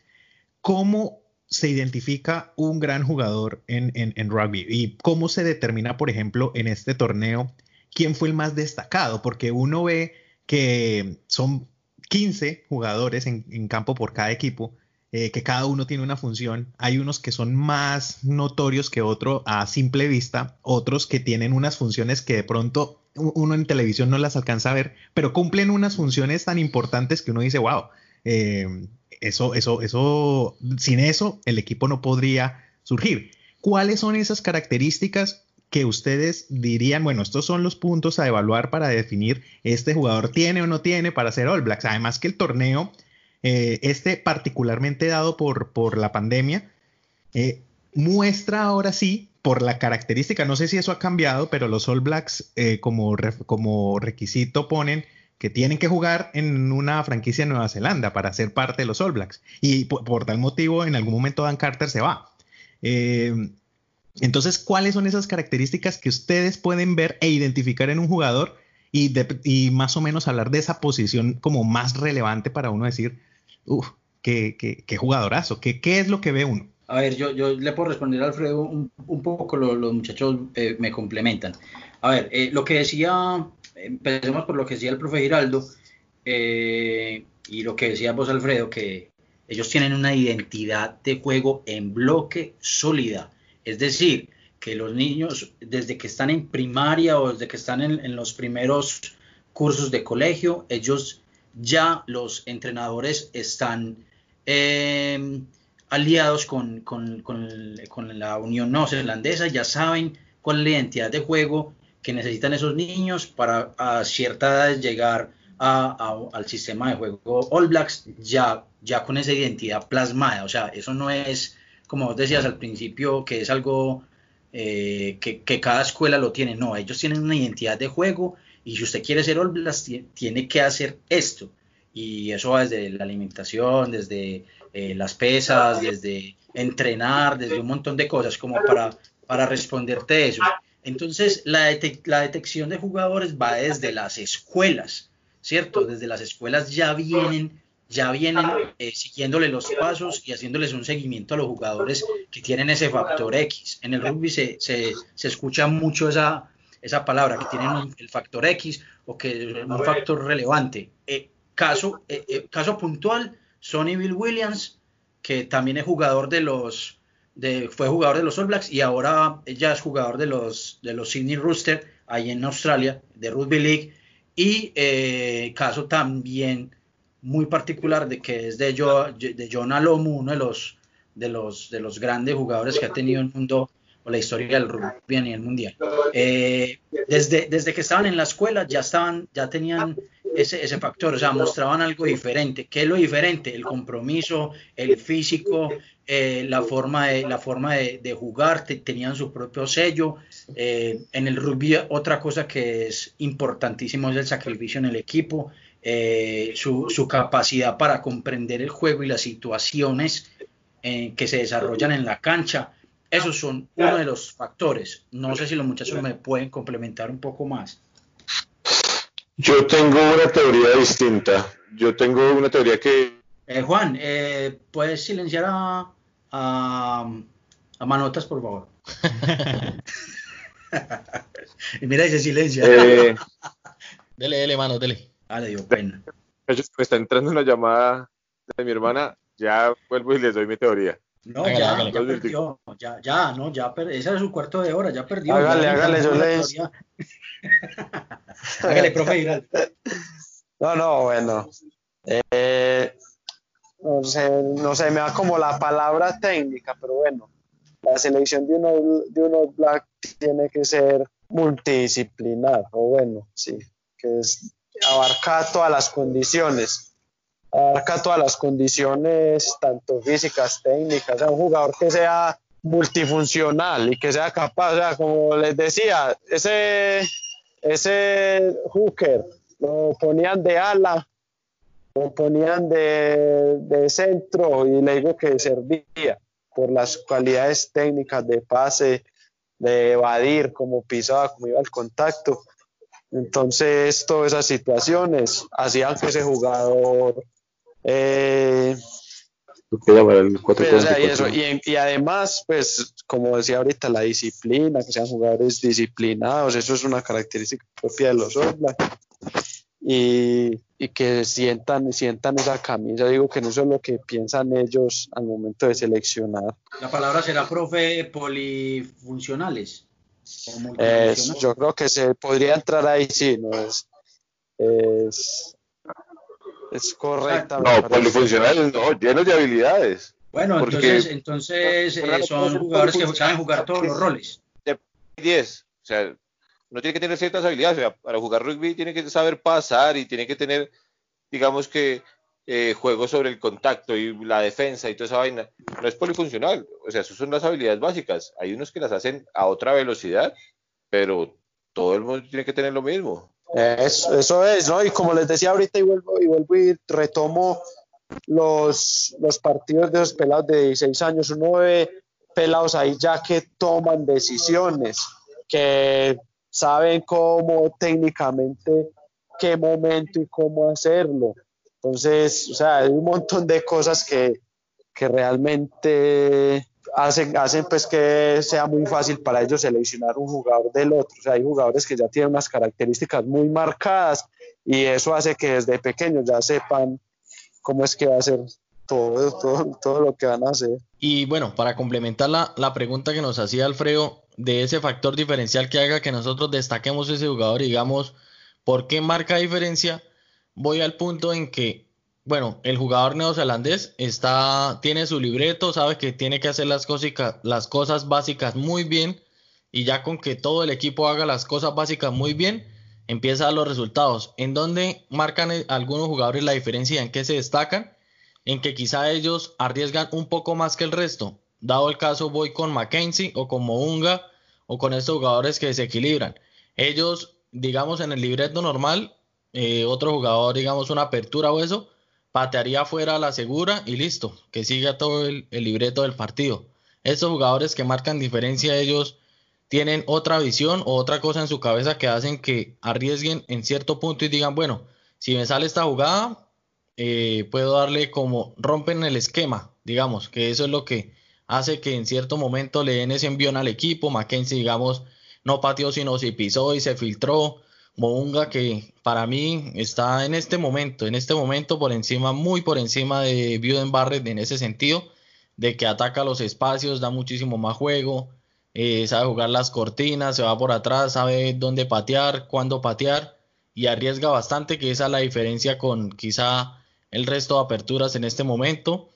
Speaker 3: ¿Cómo se identifica un gran jugador en, en- en rugby? ¿Y cómo se determina, por ejemplo, en este torneo, quién fue el más destacado? Porque uno ve que son 15 jugadores en, en campo por cada equipo, eh, que cada uno tiene una función. Hay unos que son más notorios que otro a simple vista, otros que tienen unas funciones que de pronto uno en televisión no las alcanza a ver, pero cumplen unas funciones tan importantes que uno dice, wow, eh, eso, eso, eso, sin eso el equipo no podría surgir. ¿Cuáles son esas características que ustedes dirían, bueno, estos son los puntos a evaluar para definir este jugador tiene o no tiene para ser All Blacks? Además que el torneo, eh, este particularmente dado por, por la pandemia, eh, muestra ahora sí por la característica, no sé si eso ha cambiado, pero los All Blacks eh, como, como requisito ponen que tienen que jugar en una franquicia de Nueva Zelanda para ser parte de los All Blacks. Y por, tal motivo, en algún momento Dan Carter se va. Eh, entonces, ¿cuáles son esas características que ustedes pueden ver e identificar en un jugador y, más o menos hablar de esa posición como más relevante para uno decir, uff, qué, qué, jugadorazo, qué, qué es lo que ve uno?
Speaker 2: A ver, yo, yo le puedo responder a Alfredo un, un poco, los muchachos eh, me complementan. A ver, eh, lo que decía, empecemos por lo que decía el profe Giraldo eh, y lo que decía vos Alfredo, que ellos tienen una identidad de juego en bloque sólida. Es decir, que los niños desde que están en primaria o desde que están en, los primeros cursos de colegio, ellos ya los entrenadores están eh, aliados con, la Unión Neozelandesa, ya saben cuál es la identidad de juego que necesitan esos niños para a cierta edad llegar al sistema de juego All Blacks ya, ya con esa identidad plasmada. O sea, eso no es, como vos decías al principio, que es algo eh, que, cada escuela lo tiene. No, ellos tienen una identidad de juego y si usted quiere ser All Blacks, tiene que hacer esto. Y eso va desde la alimentación, desde eh, las pesas, desde entrenar, desde un montón de cosas como para, para responderte eso. Entonces, la, la detección de jugadores va desde las escuelas, ¿cierto? Desde las escuelas ya vienen, ya vienen eh, siguiéndole los pasos y haciéndoles un seguimiento a los jugadores que tienen ese factor X. En el rugby se, se, se escucha mucho esa, esa palabra, que tienen el factor X o que es un factor relevante. Eh, caso, caso puntual, Sonny Bill Williams, que también es jugador de los, fue jugador de los All Blacks y ahora ya es jugador de los, de los Sydney Rooster, ahí en Australia, de Rugby League. Y eh, caso también muy particular de que es de, de John Alomu, uno de los, de, los, de los grandes jugadores que ha tenido el mundo o la historia del rugby a nivel mundial. Eh, desde, desde que estaban en la escuela ya estaban, ya tenían ese, ese factor, o sea, mostraban algo diferente. ¿Qué es lo diferente? El compromiso, el físico, eh, la forma de, la forma de, jugar, tenían su propio sello. Eh, en el rugby otra cosa que es importantísimo es el sacrificio en el equipo, eh, su, su, capacidad para comprender el juego y las situaciones que se desarrollan en la cancha. Esos son uno de los factores. No sé si los muchachos me pueden complementar un poco más.
Speaker 4: Yo tengo una teoría distinta. Yo tengo una teoría que...
Speaker 2: Eh, Juan, eh, ¿puedes silenciar a, a, Manotas, por favor? y mira, dice silencia.
Speaker 1: Eh, dele, dele, mano, dele.
Speaker 2: Ah, le dio pena.
Speaker 4: Me está entrando una llamada de mi hermana. Ya vuelvo y les doy mi teoría.
Speaker 2: No, ya, ya perdió. Ya, ya, no, ya perdió. Ese es su cuarto de hora, ya perdió.
Speaker 5: Hágale, hágale, yo le
Speaker 2: Hágale, profe
Speaker 5: No, no, bueno. Eh, no, sé, no sé, me da como la palabra técnica, pero bueno, la selección de uno, de uno black tiene que ser multidisciplinar, o bueno, sí, que es abarcar todas las condiciones, abarca todas las condiciones, tanto físicas, técnicas, un jugador que sea multifuncional y que sea capaz, o sea, como les decía, ese ese hooker lo ponían de ala, lo ponían de, centro y le digo que servía por las cualidades técnicas de pase, de evadir, como pisaba, como iba al contacto. Entonces, todas esas situaciones hacían que ese jugador eh, y, además, pues, como decía ahorita, la disciplina, que sean jugadores disciplinados, eso es una característica propia de los All Y, y, que sientan, sientan esa camisa, digo que no es lo que piensan ellos al momento de seleccionar.
Speaker 2: La palabra será, profe, polifuncionales.
Speaker 5: yo creo que se podría entrar ahí, sí, no es, es es correcta.
Speaker 4: No, polifuncionales no, llenos de habilidades.
Speaker 2: Bueno, entonces, entonces eh, son jugadores que saben jugar todos los roles.
Speaker 4: De 10, o sea, no tiene que tener ciertas habilidades. O sea, para jugar rugby tiene que saber pasar y tiene que tener, digamos que, eh, juego sobre el contacto y la defensa y toda esa vaina, no es polifuncional. O sea, esas son las habilidades básicas. Hay unos que las hacen a otra velocidad, pero todo el mundo tiene que tener lo mismo.
Speaker 5: Eso, eso es, ¿no? Y como les decía ahorita, y vuelvo y, vuelvo y retomo los, los partidos de los pelados de 16 años, uno ve pelados ahí ya que toman decisiones, que saben cómo técnicamente, qué momento y cómo hacerlo. Entonces, o sea, hay un montón de cosas que, que realmente hacen, hacen pues que sea muy fácil para ellos seleccionar un jugador del otro. O sea, hay jugadores que ya tienen unas características muy marcadas y eso hace que desde pequeños ya sepan cómo es que va a ser todo, todo, todo lo que van a hacer.
Speaker 1: Y bueno, para complementar la, la pregunta que nos hacía Alfredo de ese factor diferencial que haga que nosotros destaquemos ese jugador y digamos, ¿por qué marca diferencia? voy al punto en que, bueno, el jugador neozelandés está, tiene su libreto, sabe que tiene que hacer las, cosas, las cosas básicas muy bien y ya con que todo el equipo haga las cosas básicas muy bien, empieza a dar los resultados. ¿En dónde marcan algunos jugadores la diferencia? ¿En qué se destacan? En que quizá ellos arriesgan un poco más que el resto. Dado el caso, voy con Mackenzie o con Mounga o con estos jugadores que desequilibran. Ellos, digamos, en el libreto normal, eh, otro jugador, digamos, una apertura o eso, patearía fuera la segura y listo, que siga todo el, libreto del partido. Estos jugadores que marcan diferencia, ellos tienen otra visión o otra cosa en su cabeza que hacen que arriesguen en cierto punto y digan, bueno, si me sale esta jugada, eh, puedo darle como rompen el esquema, digamos, que eso es lo que hace que en cierto momento le den ese envión al equipo. Mackenzie, digamos, no pateó, sino se pisó y se filtró. Mounga que para mí está en este momento, en este momento por encima, muy por encima de Buden Barrett en ese sentido, de que ataca los espacios, da muchísimo más juego, eh, sabe jugar las cortinas, se va por atrás, sabe dónde patear, cuándo patear y arriesga bastante, que esa es la diferencia con quizá el resto de aperturas en este momento.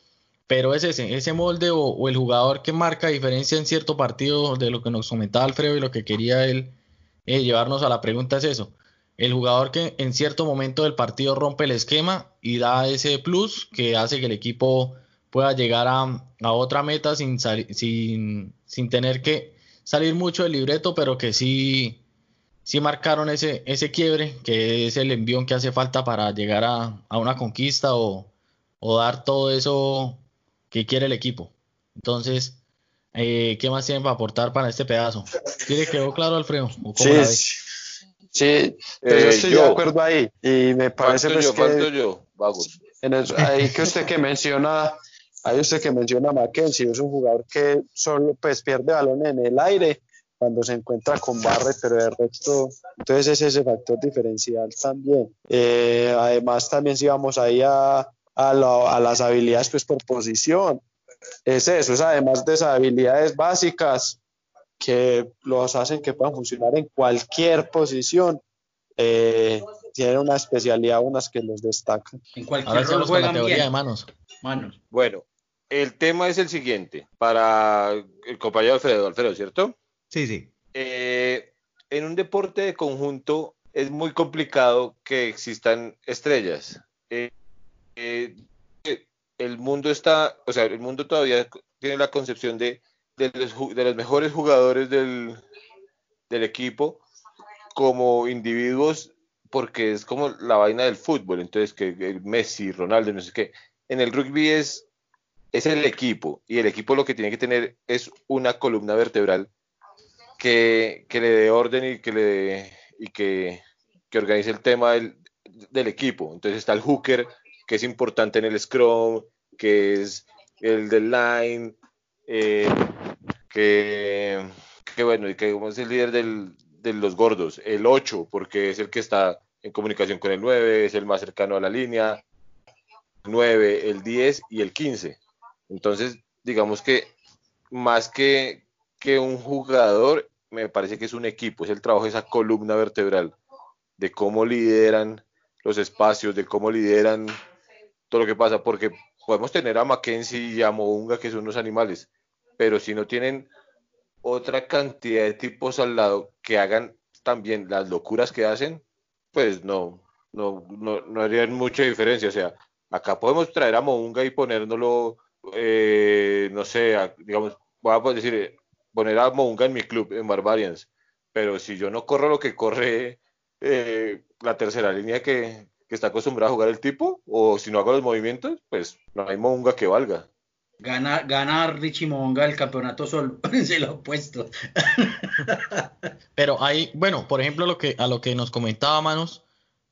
Speaker 1: Pero es ese, ese molde o el jugador que marca diferencia en cierto partido de lo que nos comentaba Alfredo y lo que quería él eh, llevarnos a la pregunta es eso. El jugador que en cierto momento del partido rompe el esquema y da ese plus que hace que el equipo pueda llegar a, otra meta sin, sin, sin, tener que salir mucho del libreto, pero que sí, sí marcaron ese, ese quiebre, que es el envión que hace falta para llegar a, a una conquista o, o dar todo eso que quiere el equipo. Entonces, eh, ¿Qué más tienen para aportar para este pedazo? ¿Quiere quedó claro, Alfredo?
Speaker 5: sí, sí, yo eh, estoy de acuerdo ahí y me parece pues
Speaker 4: yo, que yo?
Speaker 5: En ahí que usted que menciona, ahí usted que menciona a Mackenzie, es un jugador que solo pues pierde balón en el aire cuando se encuentra con Barre, pero de resto, entonces es ese factor diferencial también. Eh, además también si vamos ahí a, a, a las habilidades pues por posición, es eso, es además de esas habilidades básicas que los hacen que puedan funcionar en cualquier posición. Eh, tienen una especialidad, unas que los destacan.
Speaker 1: En cualquier rol juegan la teoría de manos.
Speaker 4: manos. Bueno, el tema es el siguiente, para el compañero Alfredo, Alfredo, ¿cierto?
Speaker 3: Sí, sí.
Speaker 4: Eh, en un deporte de conjunto es muy complicado que existan estrellas. Eh, el mundo está, o sea, el mundo todavía tiene la concepción de, de, los, mejores jugadores del, equipo como individuos porque es como la vaina del fútbol, entonces que Messi, Ronaldo, no sé qué. En el rugby es, es el equipo y el equipo lo que tiene que tener es una columna vertebral que, le dé orden y que le y que, que organice el tema del, del equipo. Entonces está el hooker, que es importante en el Scrum, que es el del Line, eh, que, bueno, y que es el líder de los gordos, el 8, porque es el que está en comunicación con el 9, es el más cercano a la línea, 9, el 10 y el 15. Entonces, digamos que más que, que un jugador, me parece que es un equipo, es el trabajo de esa columna vertebral, de cómo lideran los espacios, de cómo lideran todo lo que pasa, porque podemos tener a Mackenzie y a Mounga, que son unos animales, pero si no tienen otra cantidad de tipos al lado que hagan también las locuras que hacen, pues no, no, no, no harían mucha diferencia. O sea, Acá podemos traer a Mounga y ponérnoslo, eh, no sé, digamos, voy a decir, poner a Mounga en mi club, en Barbarians. Pero si yo no corro lo que corre eh, la tercera línea que, está acostumbrado a jugar el tipo, o si no hago los movimientos, pues no hay Monga que valga.
Speaker 2: Ganar, ganar Richie Monga el campeonato solo se lo ha puesto.
Speaker 1: Pero ahí, bueno, por ejemplo, lo que, a lo que nos comentaba Manos,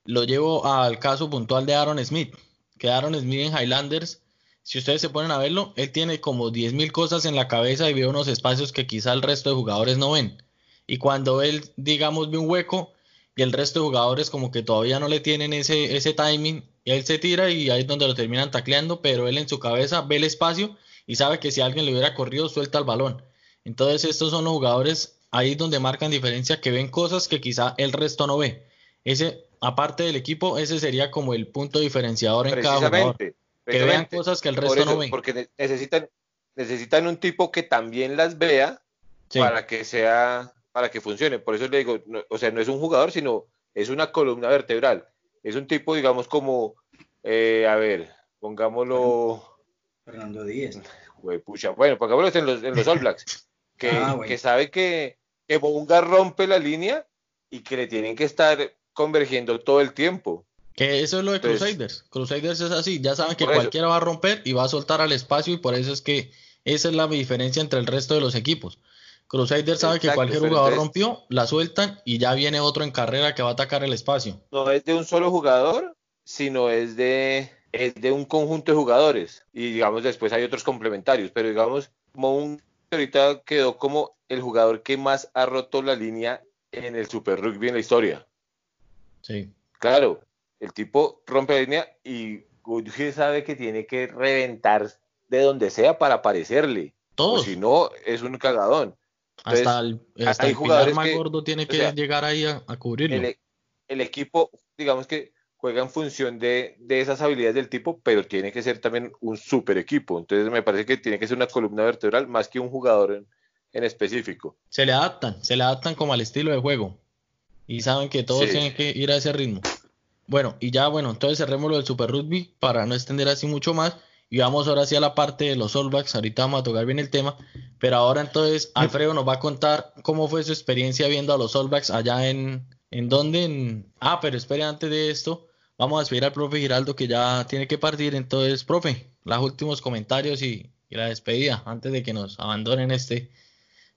Speaker 1: lo llevo al caso puntual de Aaron Smith, que Aaron Smith en Highlanders, si ustedes se ponen a verlo, él tiene como 10.000 cosas en la cabeza y ve unos espacios que quizá el resto de jugadores no ven. Y cuando él, digamos, ve un hueco, y el resto de jugadores como que todavía no le tienen ese, ese timing y él se tira y ahí es donde lo terminan tacleando, pero él en su cabeza ve el espacio y sabe que si alguien le hubiera corrido suelta el balón. Entonces estos son los jugadores ahí donde marcan diferencia que ven cosas que quizá el resto no ve. Ese aparte del equipo, ese sería como el punto diferenciador en cada jugador. Que vean cosas que el resto no ve.
Speaker 4: Porque necesitan necesitan un tipo que también las vea para que sea para que funcione. Por eso le digo, o sea, no es un jugador, sino es una columna vertebral. Es un tipo, digamos, como, eh, a ver, pongámoslo.
Speaker 2: Fernando Díez.
Speaker 4: Bueno, pongámoslo en los, en los All Blacks, que, ah, que sabe que, que Bonga rompe la línea y que le tienen que estar convergiendo todo el tiempo.
Speaker 1: Que eso es lo de Crusaders. Crusaders es así, ya saben que cualquiera va a romper y va a soltar al espacio y por eso es que esa es la diferencia entre el resto de los equipos. Crusader sabe que cualquier jugador rompió, la sueltan y ya viene otro en carrera que va a atacar el espacio.
Speaker 4: No es de un solo jugador, sino es de, es de un conjunto de jugadores. Y digamos, después hay otros complementarios, pero digamos, como ahorita quedó como el jugador que más ha roto la línea en el Super Rugby en la historia.
Speaker 1: Sí.
Speaker 4: Claro, el tipo rompe la línea y Gudge sabe que tiene que reventar de donde sea para aparecerle. Todo. O si no, es un cagadón
Speaker 1: hasta el, hasta el jugador más gordo tiene que llegar ahí a, cubrirlo.
Speaker 4: E, el, equipo, digamos que juega en función de, esas habilidades del tipo, pero tiene que ser también un super equipo. Entonces me parece que tiene que ser una columna vertebral más que un jugador en, específico.
Speaker 1: Se le adaptan, se le adaptan como al estilo de juego. Y saben que todos tienen que ir a ese ritmo. Bueno, y ya bueno, entonces cerremos lo del Super Rugby para no extender así mucho más. Y vamos ahora sí a la parte de los Backs. Ahorita vamos a tocar bien el tema. Pero ahora entonces Alfredo nos va a contar cómo fue su experiencia viendo a los Backs allá en... ¿En dónde? Ah, pero espere antes de esto. Vamos a despedir al profe Giraldo que ya tiene que partir. Entonces, profe, los últimos comentarios y, la despedida antes de que nos abandonen este,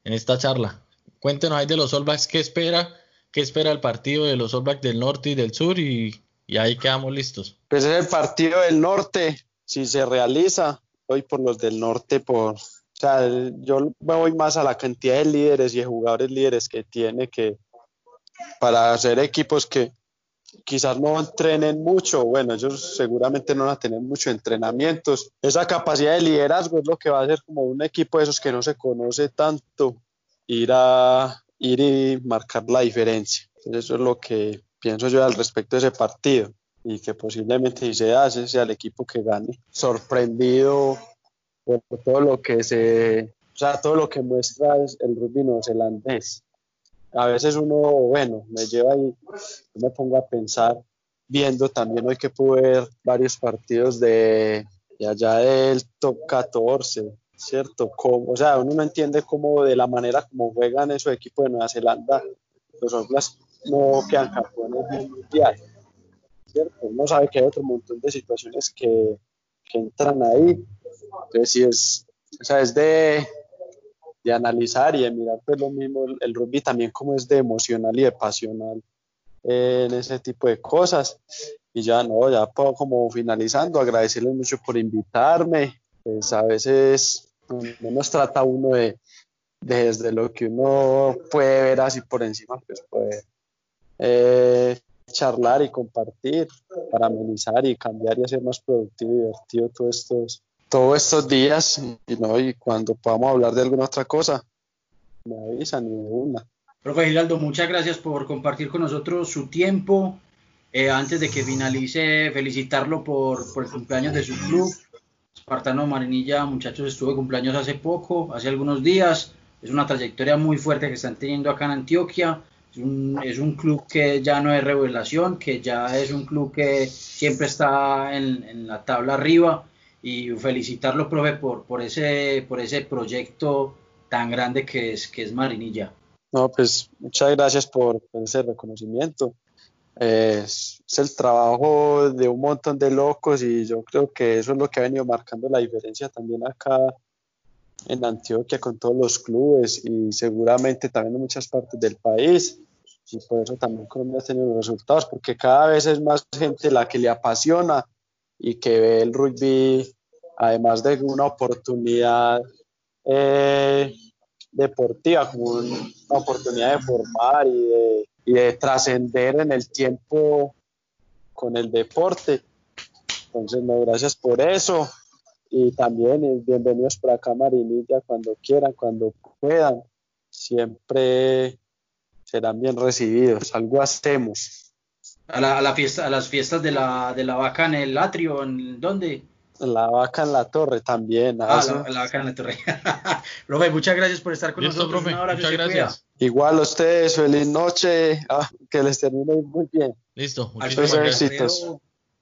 Speaker 1: en esta charla. Cuéntenos ahí de los All qué espera, qué espera el partido de los All del norte y del sur y, y ahí quedamos listos.
Speaker 5: Pues es el partido del norte si se realiza, voy por los del norte, por, o sea, yo me voy más a la cantidad de líderes y de jugadores líderes que tiene que para hacer equipos que quizás no entrenen mucho, bueno, ellos seguramente no van a tener muchos entrenamientos. Esa capacidad de liderazgo es lo que va a hacer como un equipo de esos que no se conoce tanto, ir a ir y marcar la diferencia. eso es lo que pienso yo al respecto de ese partido y que posiblemente si se hace sea el equipo que gane. Sorprendido por todo lo que se, o sea, todo lo que muestra el rugby neozelandés. A veces uno, bueno, me lleva y me pongo a pensar, viendo también hoy que pude ver varios partidos de, allá del top 14, ¿cierto? Como, o sea, uno no entiende cómo de la manera como juegan esos equipos de Nueva Zelanda, los otros no quedan campeones mundial uno sabe que hay otro montón de situaciones que, entran ahí. Entonces, sí es, o sea, es de, de analizar y de mirar pues lo mismo el, rugby también como es de emocional y de pasional en ese tipo de cosas. Y ya no, ya puedo como finalizando, agradecerles mucho por invitarme. Pues a veces no nos trata uno de, desde lo que uno puede ver así por encima, pues puede eh, charlar y compartir para amenizar y cambiar y hacer más productivo y divertido todos estos, todos estos días y, ¿no? y cuando podamos hablar de alguna otra cosa, me avisan y de una.
Speaker 2: Profe Giraldo, muchas gracias por compartir con nosotros su tiempo. Eh, antes de que finalice, felicitarlo por, por el cumpleaños de su club. Espartano Marinilla, muchachos, estuvo de cumpleaños hace poco, hace algunos días. Es una trayectoria muy fuerte que están teniendo acá en Antioquia Es un, club que ya no es revelación, que ya es un club que siempre está en, la tabla arriba y felicitarlo, profe, por, por, ese, por ese proyecto tan grande que es, que es Marinilla.
Speaker 5: No, pues muchas gracias por, ese reconocimiento. es, el trabajo de un montón de locos y yo creo que eso es lo que ha venido marcando la diferencia también acá en Antioquia con todos los clubes y seguramente también en muchas partes del país. Y por eso también Colombia ha tenido resultados, porque cada vez es más gente la que le apasiona y que ve el rugby, además de una oportunidad eh, deportiva, como una oportunidad de formar y de, y de trascender en el tiempo con el deporte. Entonces, no, gracias por eso y también eh, bienvenidos por acá Marinilla cuando quieran, cuando puedan, siempre serán bien recibidos, algo hacemos.
Speaker 2: A, la, a, la fiesta, a las fiestas de la, de la vaca en el atrio, ¿en dónde?
Speaker 5: La vaca en la torre también.
Speaker 2: Ah, la, vaca en la torre. profe, muchas gracias por estar con nosotros.
Speaker 1: Profe, muchas gracias.
Speaker 5: Igual a ustedes, feliz noche, ah, que les termine muy bien.
Speaker 1: Listo,
Speaker 2: muchísimas gracias.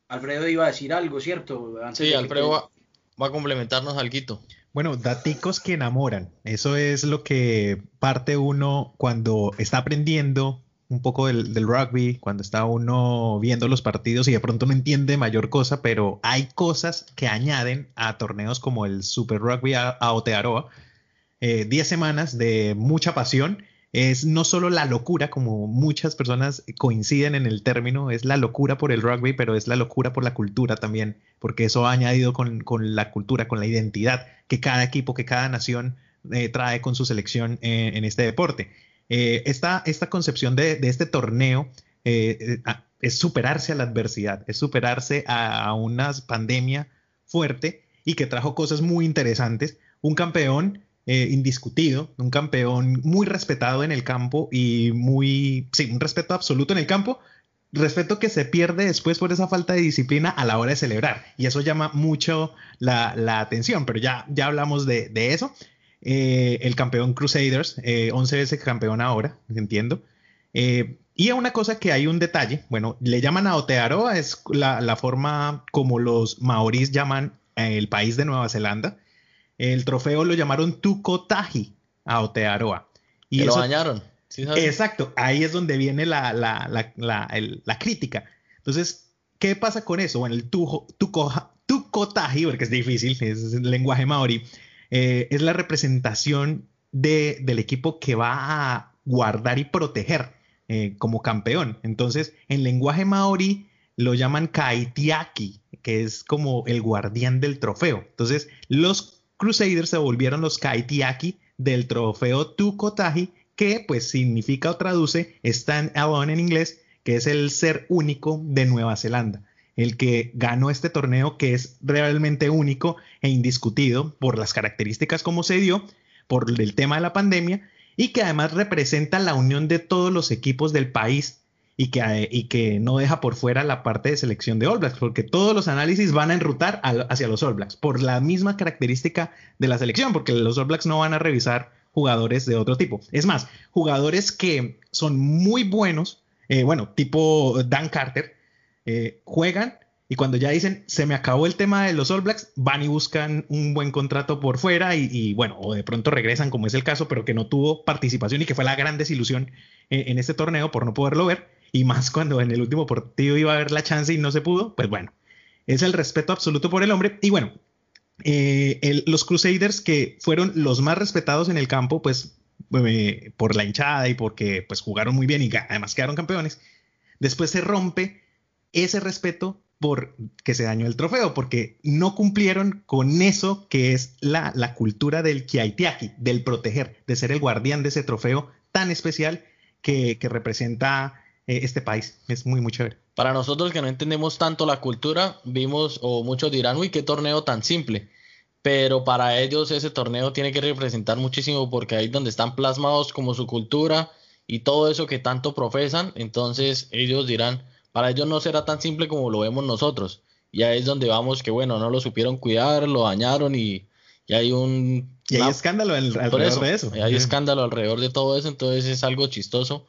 Speaker 2: Alfredo, iba a decir algo, ¿cierto?
Speaker 1: sí, Alfredo, va a complementarnos algo.
Speaker 3: Bueno, daticos que enamoran. Eso es lo que parte uno cuando está aprendiendo un poco del, rugby, cuando está uno viendo los partidos y de pronto no entiende mayor cosa, pero hay cosas que añaden a torneos como el Super Rugby a, Aotearoa. 10 eh, semanas de mucha pasión es no solo la locura, como muchas personas coinciden en el término, es la locura por el rugby, pero es la locura por la cultura también, porque eso ha añadido con, la cultura, con la identidad que cada equipo, que cada nación eh, trae con su selección eh, en este deporte. Eh, esta, concepción de, este torneo es superarse a la adversidad, es superarse a, a una pandemia fuerte y que trajo cosas muy interesantes. Un campeón eh, indiscutido, un campeón muy respetado en el campo y muy, sí, un respeto absoluto en el campo, respeto que se pierde después por esa falta de disciplina a la hora de celebrar. Y eso llama mucho la, atención, pero ya, ya hablamos de, eso. Eh, el campeón Crusaders, 11 eh, veces campeón ahora, entiendo. y una cosa que hay un detalle, bueno, le llaman a Otearoa, es la, la forma como los maoríes llaman el país de Nueva Zelanda. El trofeo lo llamaron Tucotaji a Otearoa.
Speaker 1: Y lo bañaron.
Speaker 3: exacto, ahí es donde viene la, la, crítica. Entonces, ¿qué pasa con eso? Bueno, el Tucotaji, porque es difícil, es el lenguaje maori, eh, es la representación del equipo que va a guardar y proteger eh, como campeón. Entonces, en lenguaje maori lo llaman Kaitiaki, que es como el guardián del trofeo. Entonces, los Crusaders se volvieron los Kaitiaki del trofeo Tukotaji, que pues significa o traduce stand alone en inglés, que es el ser único de Nueva Zelanda. El que ganó este torneo que es realmente único e indiscutido por las características como se dio, por el tema de la pandemia y que además representa la unión de todos los equipos del país y que, y que no deja por fuera la parte de selección de All Blacks, porque todos los análisis van a enrutar hacia los All Blacks, por la misma característica de la selección, porque los All Blacks no van a revisar jugadores de otro tipo. Es más, jugadores que son muy buenos, eh, bueno, tipo Dan Carter, eh, juegan y cuando ya dicen se me acabó el tema de los All Blacks, van y buscan un buen contrato por fuera y, bueno, o de pronto regresan, como es el caso, pero que no tuvo participación y que fue la gran desilusión eh, en este torneo por no poderlo ver y más cuando en el último partido iba a haber la chance y no se pudo, pues bueno, es el respeto absoluto por el hombre. Y bueno, eh, los Crusaders que fueron los más respetados en el campo, pues eh, por la hinchada y porque pues jugaron muy bien y además quedaron campeones, después se rompe ese respeto por que se dañó el trofeo, porque no cumplieron con eso que es la, la cultura del Kiaitiaki, del proteger, de ser el guardián de ese trofeo tan especial que, que representa eh, este país. Es muy, muy chévere.
Speaker 1: Para nosotros que no entendemos tanto la cultura, vimos, o muchos dirán, uy, qué torneo tan simple. Pero para ellos ese torneo tiene que representar muchísimo porque ahí es donde están plasmados como su cultura y todo eso que tanto profesan. Entonces ellos dirán, para ellos no será tan simple como lo vemos nosotros. Y ahí es donde vamos que, bueno, no lo supieron cuidar, lo dañaron y, hay un...
Speaker 3: Y hay escándalo alrededor de eso.
Speaker 1: Hay escándalo alrededor de todo eso, entonces es algo chistoso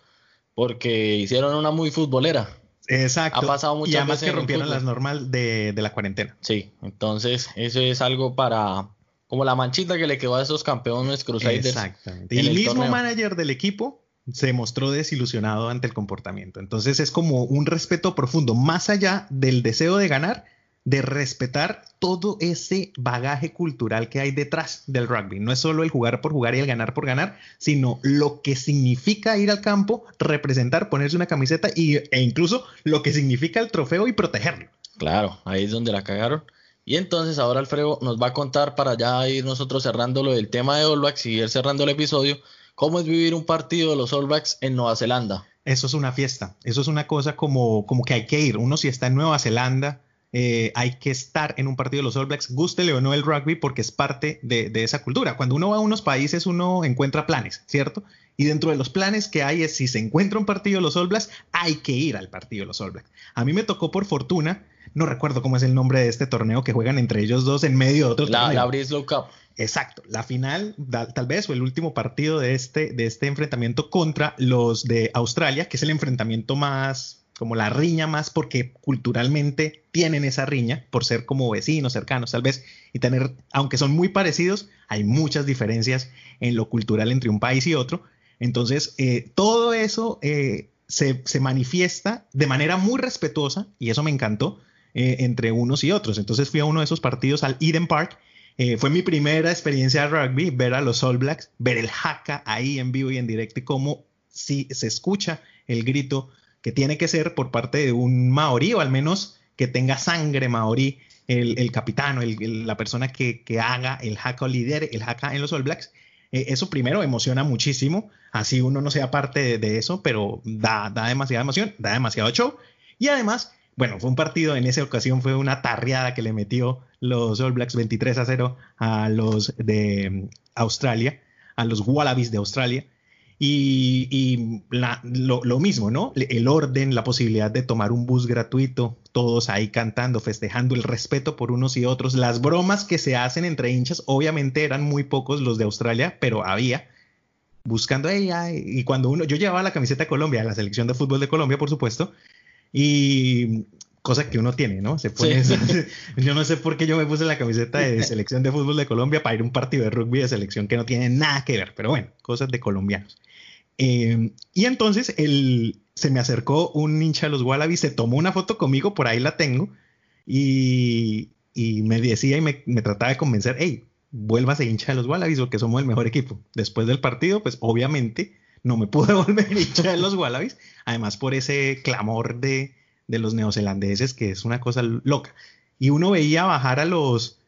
Speaker 1: porque hicieron una muy futbolera.
Speaker 3: Exacto.
Speaker 1: Ha pasado muchas
Speaker 3: y además
Speaker 1: veces
Speaker 3: que rompieron las normas de, de la cuarentena.
Speaker 1: Sí, entonces eso es algo para, como la manchita que le quedó a esos campeones Crusaders.
Speaker 3: Exactamente. Y el
Speaker 1: el
Speaker 3: mismo
Speaker 1: torneo.
Speaker 3: manager del equipo se mostró desilusionado ante el comportamiento. Entonces es como un respeto profundo, más allá del deseo de ganar, de respetar todo ese bagaje cultural que hay detrás del rugby. No es solo el jugar por jugar y el ganar por ganar, sino lo que significa ir al campo, representar, ponerse una camiseta y, e incluso lo que significa el trofeo y protegerlo.
Speaker 1: Claro, ahí es donde la cagaron. Y entonces ahora Alfredo nos va a contar para ya ir nosotros cerrando lo del tema de All Blacks y ir cerrando el episodio, cómo es vivir un partido de los All Blacks en Nueva Zelanda.
Speaker 3: Eso es una fiesta, eso es una cosa como, como que hay que ir. Uno si está en Nueva Zelanda, eh, hay que estar en un partido de los All Blacks, gústele o no el rugby, porque es parte de, de esa cultura. Cuando uno va a unos países, uno encuentra planes, ¿cierto? Y dentro de los planes que hay es si se encuentra un partido de los All Blacks, hay que ir al partido de los All Blacks. A mí me tocó por fortuna, no recuerdo cómo es el nombre de este torneo que juegan entre ellos dos en medio de otro
Speaker 1: La,
Speaker 3: torneo.
Speaker 1: la Brislow Cup.
Speaker 3: Exacto, la final, tal vez, o el último partido de este, de este enfrentamiento contra los de Australia, que es el enfrentamiento más, como la riña más, porque culturalmente tienen esa riña, por ser como vecinos, cercanos, tal vez, y tener, aunque son muy parecidos, hay muchas diferencias en lo cultural entre un país y otro. Entonces, eh, todo eso eh, se, se manifiesta de manera muy respetuosa, y eso me encantó, eh, entre unos y otros. Entonces fui a uno de esos partidos al Eden Park. Fue mi primera experiencia de rugby, ver a los All Blacks, ver el haka ahí en vivo y en directo y cómo si se escucha el grito que tiene que ser por parte de un maorí o al menos que tenga sangre maorí, el, el capitán o el- la persona que, que haga el haka o lidere el haka en los All Blacks. Eh, eso primero emociona muchísimo, así uno no sea parte de, eso, pero da, da demasiada emoción, da demasiado show. Y además, bueno, fue un partido, en esa ocasión fue una tarreada que le metió los All Blacks 23 a 0 a los de mm, Australia, a los Wallabies de Australia. Y, y la- lo, lo mismo, ¿no? El orden, la posibilidad de tomar un bus gratuito, todos ahí cantando, festejando el respeto por unos y otros, las bromas que se hacen entre hinchas, obviamente eran muy pocos los de Australia, pero había buscando "Ey, ay", y cuando uno, yo llevaba la camiseta de Colombia, la selección de fútbol de Colombia, por supuesto, y cosa que uno tiene, ¿no? Se pone,
Speaker 1: Sí.
Speaker 3: yo no sé por qué yo me puse la camiseta de selección de fútbol de Colombia para ir a un partido de rugby de selección que no tiene nada que ver, pero bueno, cosas de colombianos. Eh, y entonces el, se me acercó un hincha de los Wallabies, se tomó una foto conmigo, por ahí la tengo, y, me decía y me, trataba de convencer, hey, vuélvase hincha de los Wallabies porque somos el mejor equipo. Después del partido, pues obviamente no me pude volver hincha de los Wallabies, además por ese clamor de los neozelandeses, que es una cosa loca. Y uno veía bajar a los,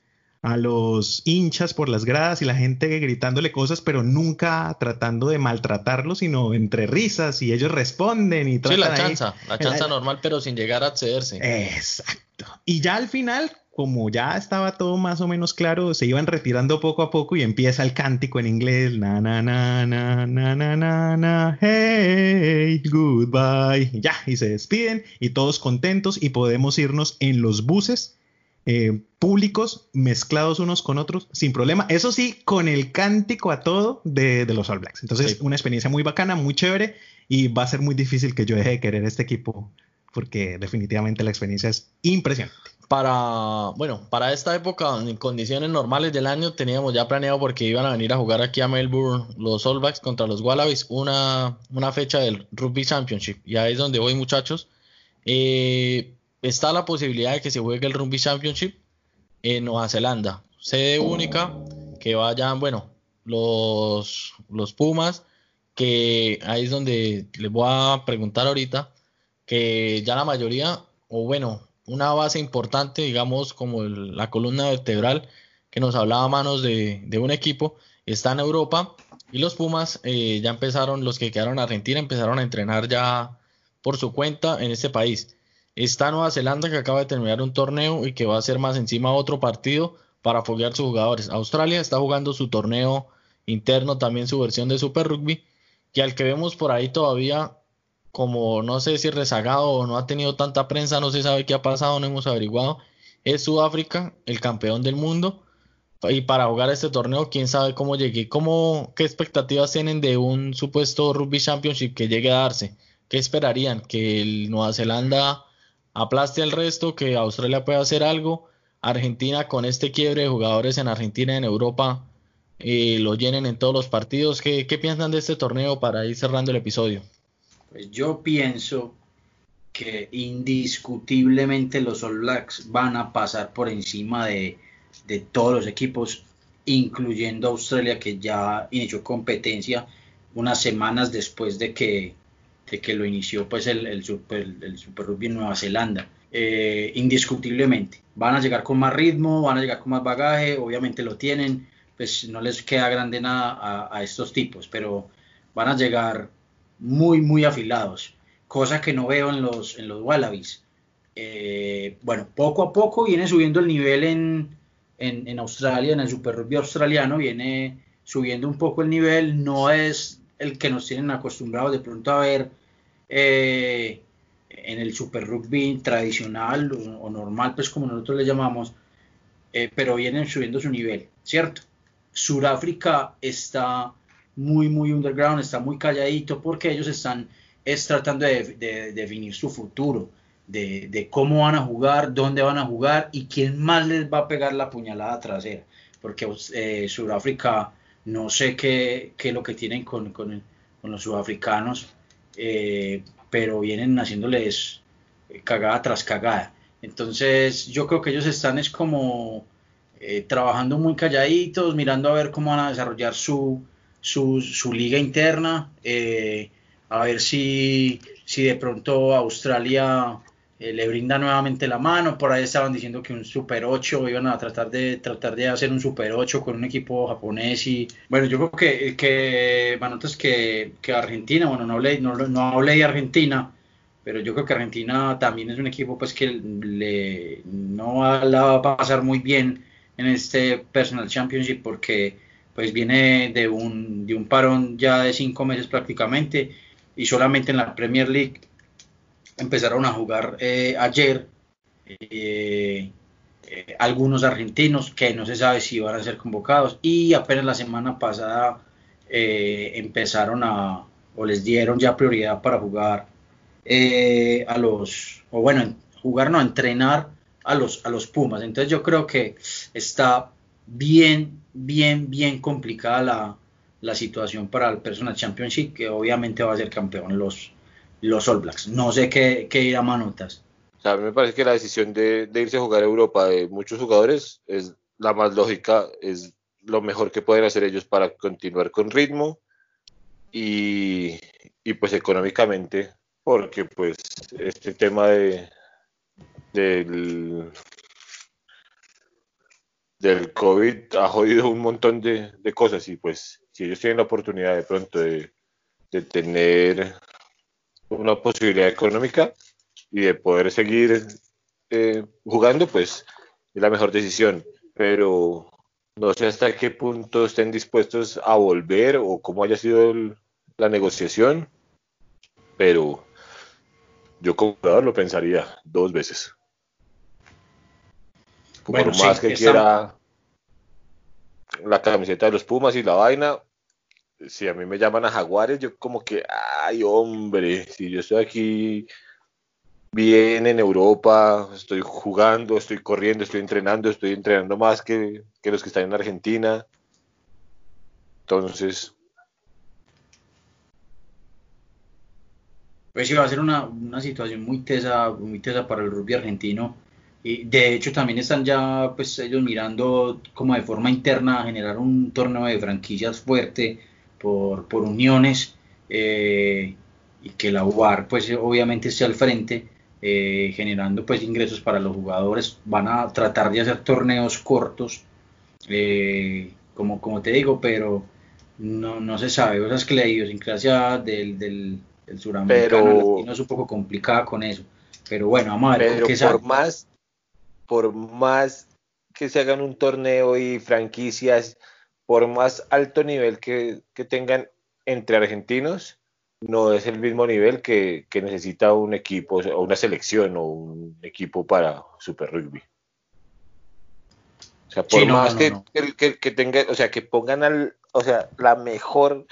Speaker 3: a los hinchas por las gradas y la gente gritándole cosas, pero nunca tratando de maltratarlos, sino entre risas y ellos responden y tratan
Speaker 1: Sí,
Speaker 3: la
Speaker 1: chanza, la chanza normal, pero sin llegar a accederse.
Speaker 3: Exacto. Y ya al final, como ya estaba todo más o menos claro, se iban retirando poco a poco y empieza el cántico en inglés, na na na na na na na, na hey, goodbye. Ya, y se despiden y todos contentos y podemos irnos en los buses eh, públicos mezclados unos con otros sin problema. Eso sí, con el cántico a todo de, de los All Blacks. Entonces,
Speaker 1: Sí.
Speaker 3: una experiencia muy bacana, muy chévere y va a ser muy difícil que yo deje de querer este equipo porque definitivamente la experiencia es impresionante.
Speaker 1: Para, bueno, para esta época, en condiciones normales del año, teníamos ya planeado porque iban a venir a jugar aquí a Melbourne los All Blacks contra los Wallabies, una, una fecha del Rugby Championship. Y ahí es donde voy, muchachos. Eh, está la posibilidad de que se juegue el Rugby Championship en Nueva Zelanda. Sede única, que vayan, bueno, los, los Pumas, que ahí es donde les voy a preguntar ahorita, que ya la mayoría, o bueno, una base importante, digamos, como la columna vertebral que nos hablaba a manos de, de un equipo, está en Europa y los Pumas eh, ya empezaron, los que quedaron en Argentina, empezaron a entrenar ya por su cuenta en este país. Está Nueva Zelanda que acaba de terminar un torneo y que va a ser más encima otro partido para foguear sus jugadores. Australia está jugando su torneo interno, también su versión de Super Rugby, que al que vemos por ahí todavía como no sé si rezagado o no ha tenido tanta prensa, no se sabe qué ha pasado, no hemos averiguado, es Sudáfrica, el campeón del mundo. Y para jugar este torneo, quién sabe cómo llegue, cómo, qué expectativas tienen de un supuesto Rugby Championship que llegue a darse. ¿qué esperarían? ¿Que el Nueva Zelanda aplaste al resto? ¿Que Australia pueda hacer algo? Argentina con este quiebre de jugadores en Argentina en Europa eh, lo llenen en todos los partidos. ¿Qué, ¿Qué piensan de este torneo para ir cerrando el episodio?
Speaker 2: Pues yo pienso que indiscutiblemente los All Blacks van a pasar por encima de, de todos los equipos, incluyendo Australia, que ya inició competencia unas semanas después de que, de que lo inició pues el, el, super, el Super Rugby en Nueva Zelanda. Eh, indiscutiblemente. Van a llegar con más ritmo, van a llegar con más bagaje, obviamente lo tienen, pues no les queda grande nada a, a estos tipos, pero van a llegar muy, muy afilados, cosa que no veo en los, en los Wallabies. Eh, bueno, poco a poco viene subiendo el nivel en, en, en, Australia, en el Super Rugby australiano, viene subiendo un poco el nivel, no es el que nos tienen acostumbrados de pronto a ver eh, en el Super Rugby tradicional o, normal, pues como nosotros le llamamos, eh, pero vienen subiendo su nivel, ¿cierto? Suráfrica está muy, muy underground, está muy calladito porque ellos están es tratando de, de, de definir su futuro, de, de, cómo van a jugar, dónde van a jugar y quién más les va a pegar la puñalada trasera. Porque eh, Sudáfrica, no sé qué, qué, es lo que tienen con, con, los sudafricanos, eh, pero vienen haciéndoles cagada tras cagada. Entonces yo creo que ellos están es como eh, trabajando muy calladitos, mirando a ver cómo van a desarrollar su, su, su liga interna, eh, a ver si, si de pronto Australia eh, le brinda nuevamente la mano, por ahí estaban diciendo que un Super 8, iban a tratar de tratar de hacer un Super 8 con un equipo japonés y bueno, yo creo que, que Manotas que, que Argentina, bueno, no hablé, no, no hablé de Argentina, pero yo creo que Argentina también es un equipo pues que le, no la va a pasar muy bien en este Personal Championship porque pues viene de un, de un parón ya de cinco meses prácticamente y solamente en la Premier League empezaron a jugar eh, ayer eh, eh, algunos argentinos que no se sabe si van a ser convocados y apenas la semana pasada eh, empezaron a o les dieron ya prioridad para jugar a los o bueno jugar no entrenar a los a los Pumas. Entonces yo creo que está bien bien bien complicada la, la situación para el Personal Championship, que obviamente va a ser campeón los, los All Blacks. No sé qué, qué irá Manotas.
Speaker 4: O sea, a mí me parece que la decisión de, de, irse a jugar a Europa de muchos jugadores es la más lógica, es lo mejor que pueden hacer ellos para continuar con ritmo y, y pues económicamente, porque pues este tema de del del COVID ha jodido un montón de, de cosas y pues si ellos tienen la oportunidad de pronto de, de, tener una posibilidad económica y de poder seguir eh, jugando, pues es la mejor decisión. Pero no sé hasta qué punto estén dispuestos a volver o cómo haya sido el, la negociación, pero yo como jugador lo pensaría dos veces. Bueno, Por más sí, que quiera la camiseta de los Pumas y la vaina, si a mí me llaman a Jaguares, yo como que, ay hombre, si yo estoy aquí bien en Europa, estoy jugando, estoy corriendo, estoy entrenando, estoy entrenando más que, que los que están en Argentina. Entonces...
Speaker 2: Pues sí, va a ser una, una situación muy tesa, muy tesa para el rugby argentino. Y de hecho también están ya pues ellos mirando como de forma interna generar un torneo de franquicias fuerte por, por uniones eh, y que la UAR pues obviamente esté al frente eh, generando pues ingresos para los jugadores. Van a tratar de hacer torneos cortos eh, como, como te digo pero no, no se sabe. O sea, es que la idiosincrasia del, del, del suramericano pero, es un poco complicada con eso. Pero bueno vamos a ver
Speaker 4: pero qué por más por más que se hagan un torneo y franquicias por más alto nivel que, que, tengan entre argentinos, no es el mismo nivel que, que, necesita un equipo o una selección o un equipo para Super Rugby. O sea, por sí, no, más no, que, no. que, que, tenga, o sea, que pongan al, o sea, la mejor,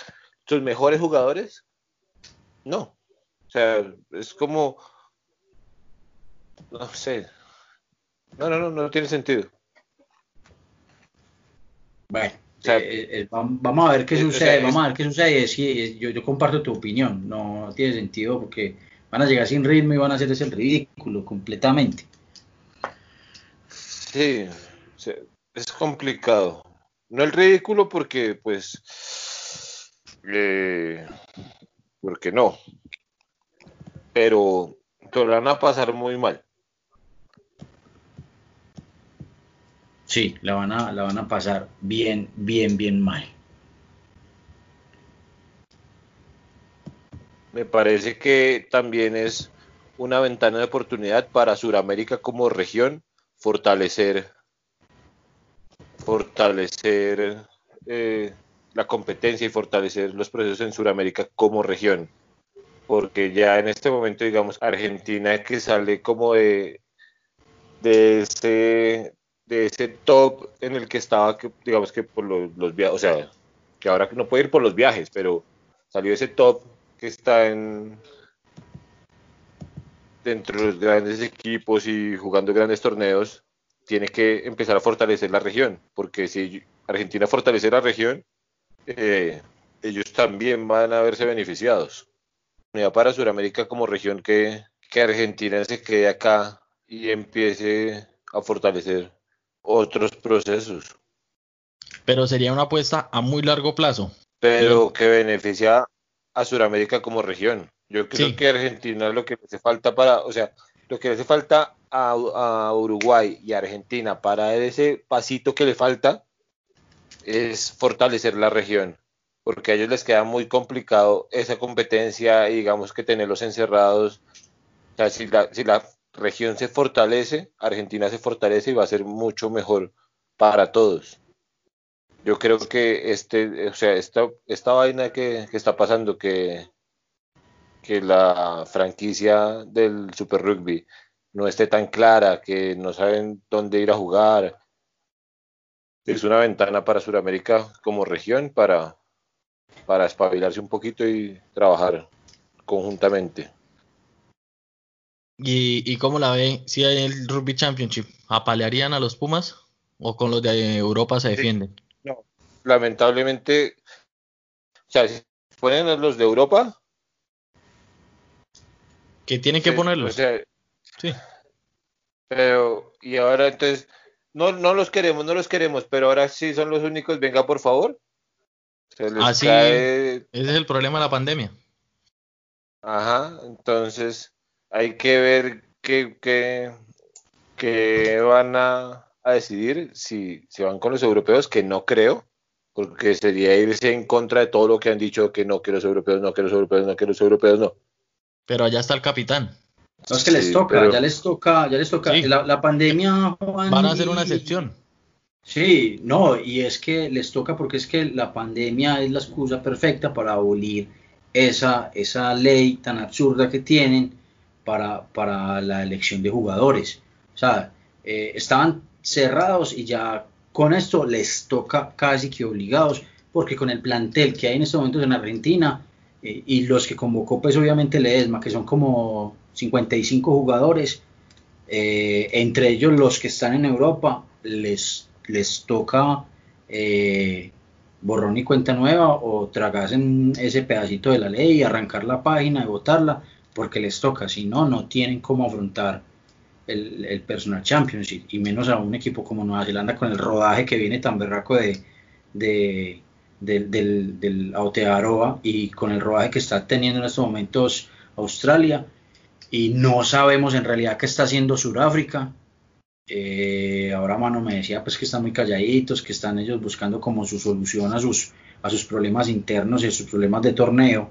Speaker 4: sus mejores jugadores, no. O sea, es como, no sé. No, no, no, no tiene sentido.
Speaker 2: Bueno, eh, eh, eh, vamos a ver qué sucede, vamos a ver qué sucede. Sí, yo, yo comparto tu opinión, no tiene sentido porque van a llegar sin ritmo y van a hacer ese ridículo completamente.
Speaker 4: Sí, es complicado. No el ridículo porque, pues, porque no. Pero te van a pasar muy mal.
Speaker 2: Sí, la van a, la van a pasar bien, bien, bien mal.
Speaker 4: Me parece que también es una ventana de oportunidad para Sudamérica como región fortalecer fortalecer eh, la competencia y fortalecer los procesos en Sudamérica como región porque ya en este momento digamos Argentina que sale como de de ese de ese top en el que estaba, que, digamos que por los, viajes, o sea, que ahora no puede ir por los viajes, pero salió ese top que está en dentro de los grandes equipos y jugando grandes torneos, tiene que empezar a fortalecer la región, porque si Argentina fortalece la región, eh, ellos también van a verse beneficiados. Para Sudamérica como región que, que Argentina se quede acá y empiece a fortalecer otros procesos.
Speaker 1: Pero sería una apuesta a muy largo plazo.
Speaker 4: Pero que beneficia a Sudamérica como región. Yo creo que Argentina lo que le hace falta para, o sea, lo que le hace falta a, Uruguay y a Argentina para ese pasito que le falta es fortalecer la región, porque a ellos les queda muy complicado esa competencia y digamos que tenerlos encerrados. O sea, si la, si la región se fortalece, Argentina se fortalece y va a ser mucho mejor para todos. Yo creo que este, o sea, esta, esta vaina que, está pasando, que, que la franquicia del Super Rugby no esté tan clara, que no saben dónde ir a jugar, es una ventana para Sudamérica como región para, para espabilarse un poquito y trabajar conjuntamente.
Speaker 1: ¿Y, cómo la ve si hay el Rugby Championship? ¿Apalearían a los Pumas o con los de Europa se defienden?
Speaker 4: No, lamentablemente, o sea, si ponen los de Europa.
Speaker 1: Que tienen que ponerlos.
Speaker 4: sí. Pero, y ahora entonces, no, no los queremos, no los queremos, pero ahora sí son los únicos, venga por favor.
Speaker 1: Así, ese es el problema de la pandemia.
Speaker 4: Ajá, entonces hay que ver qué, qué, van a, decidir si, si van con los europeos, que no creo, porque sería irse en contra de todo lo que han dicho, que no que los europeos, no que los europeos, no que los europeos, no.
Speaker 1: Pero allá está el capitán.
Speaker 2: No es que les toca, ya les toca, ya les toca. La, pandemia,
Speaker 1: Van a hacer una excepción.
Speaker 2: Sí, no, y es que les toca porque es que la pandemia es la excusa perfecta para abolir esa, esa ley tan absurda que tienen para, para la elección de jugadores. O sea, eh, estaban cerrados y ya con esto les toca casi que obligados, porque con el plantel que hay en estos momentos en Argentina eh, y los que convocó pues obviamente Ledesma, que son como 55 jugadores, eh, entre ellos los que están en Europa, les, les toca borrón y cuenta nueva o tragarse ese pedacito de la ley y arrancar la página y votarla porque les toca, si no, no tienen cómo afrontar el, el Personal Championship, y menos a un equipo como Nueva Zelanda con el rodaje que viene tan berraco de, de, del, del Aotearoa y con el rodaje que está teniendo en estos momentos Australia, y no sabemos en realidad qué está haciendo Sudáfrica. Eh, ahora Mano me decía pues que están muy calladitos, que están ellos buscando como su solución a sus, a sus problemas internos y a sus problemas de torneo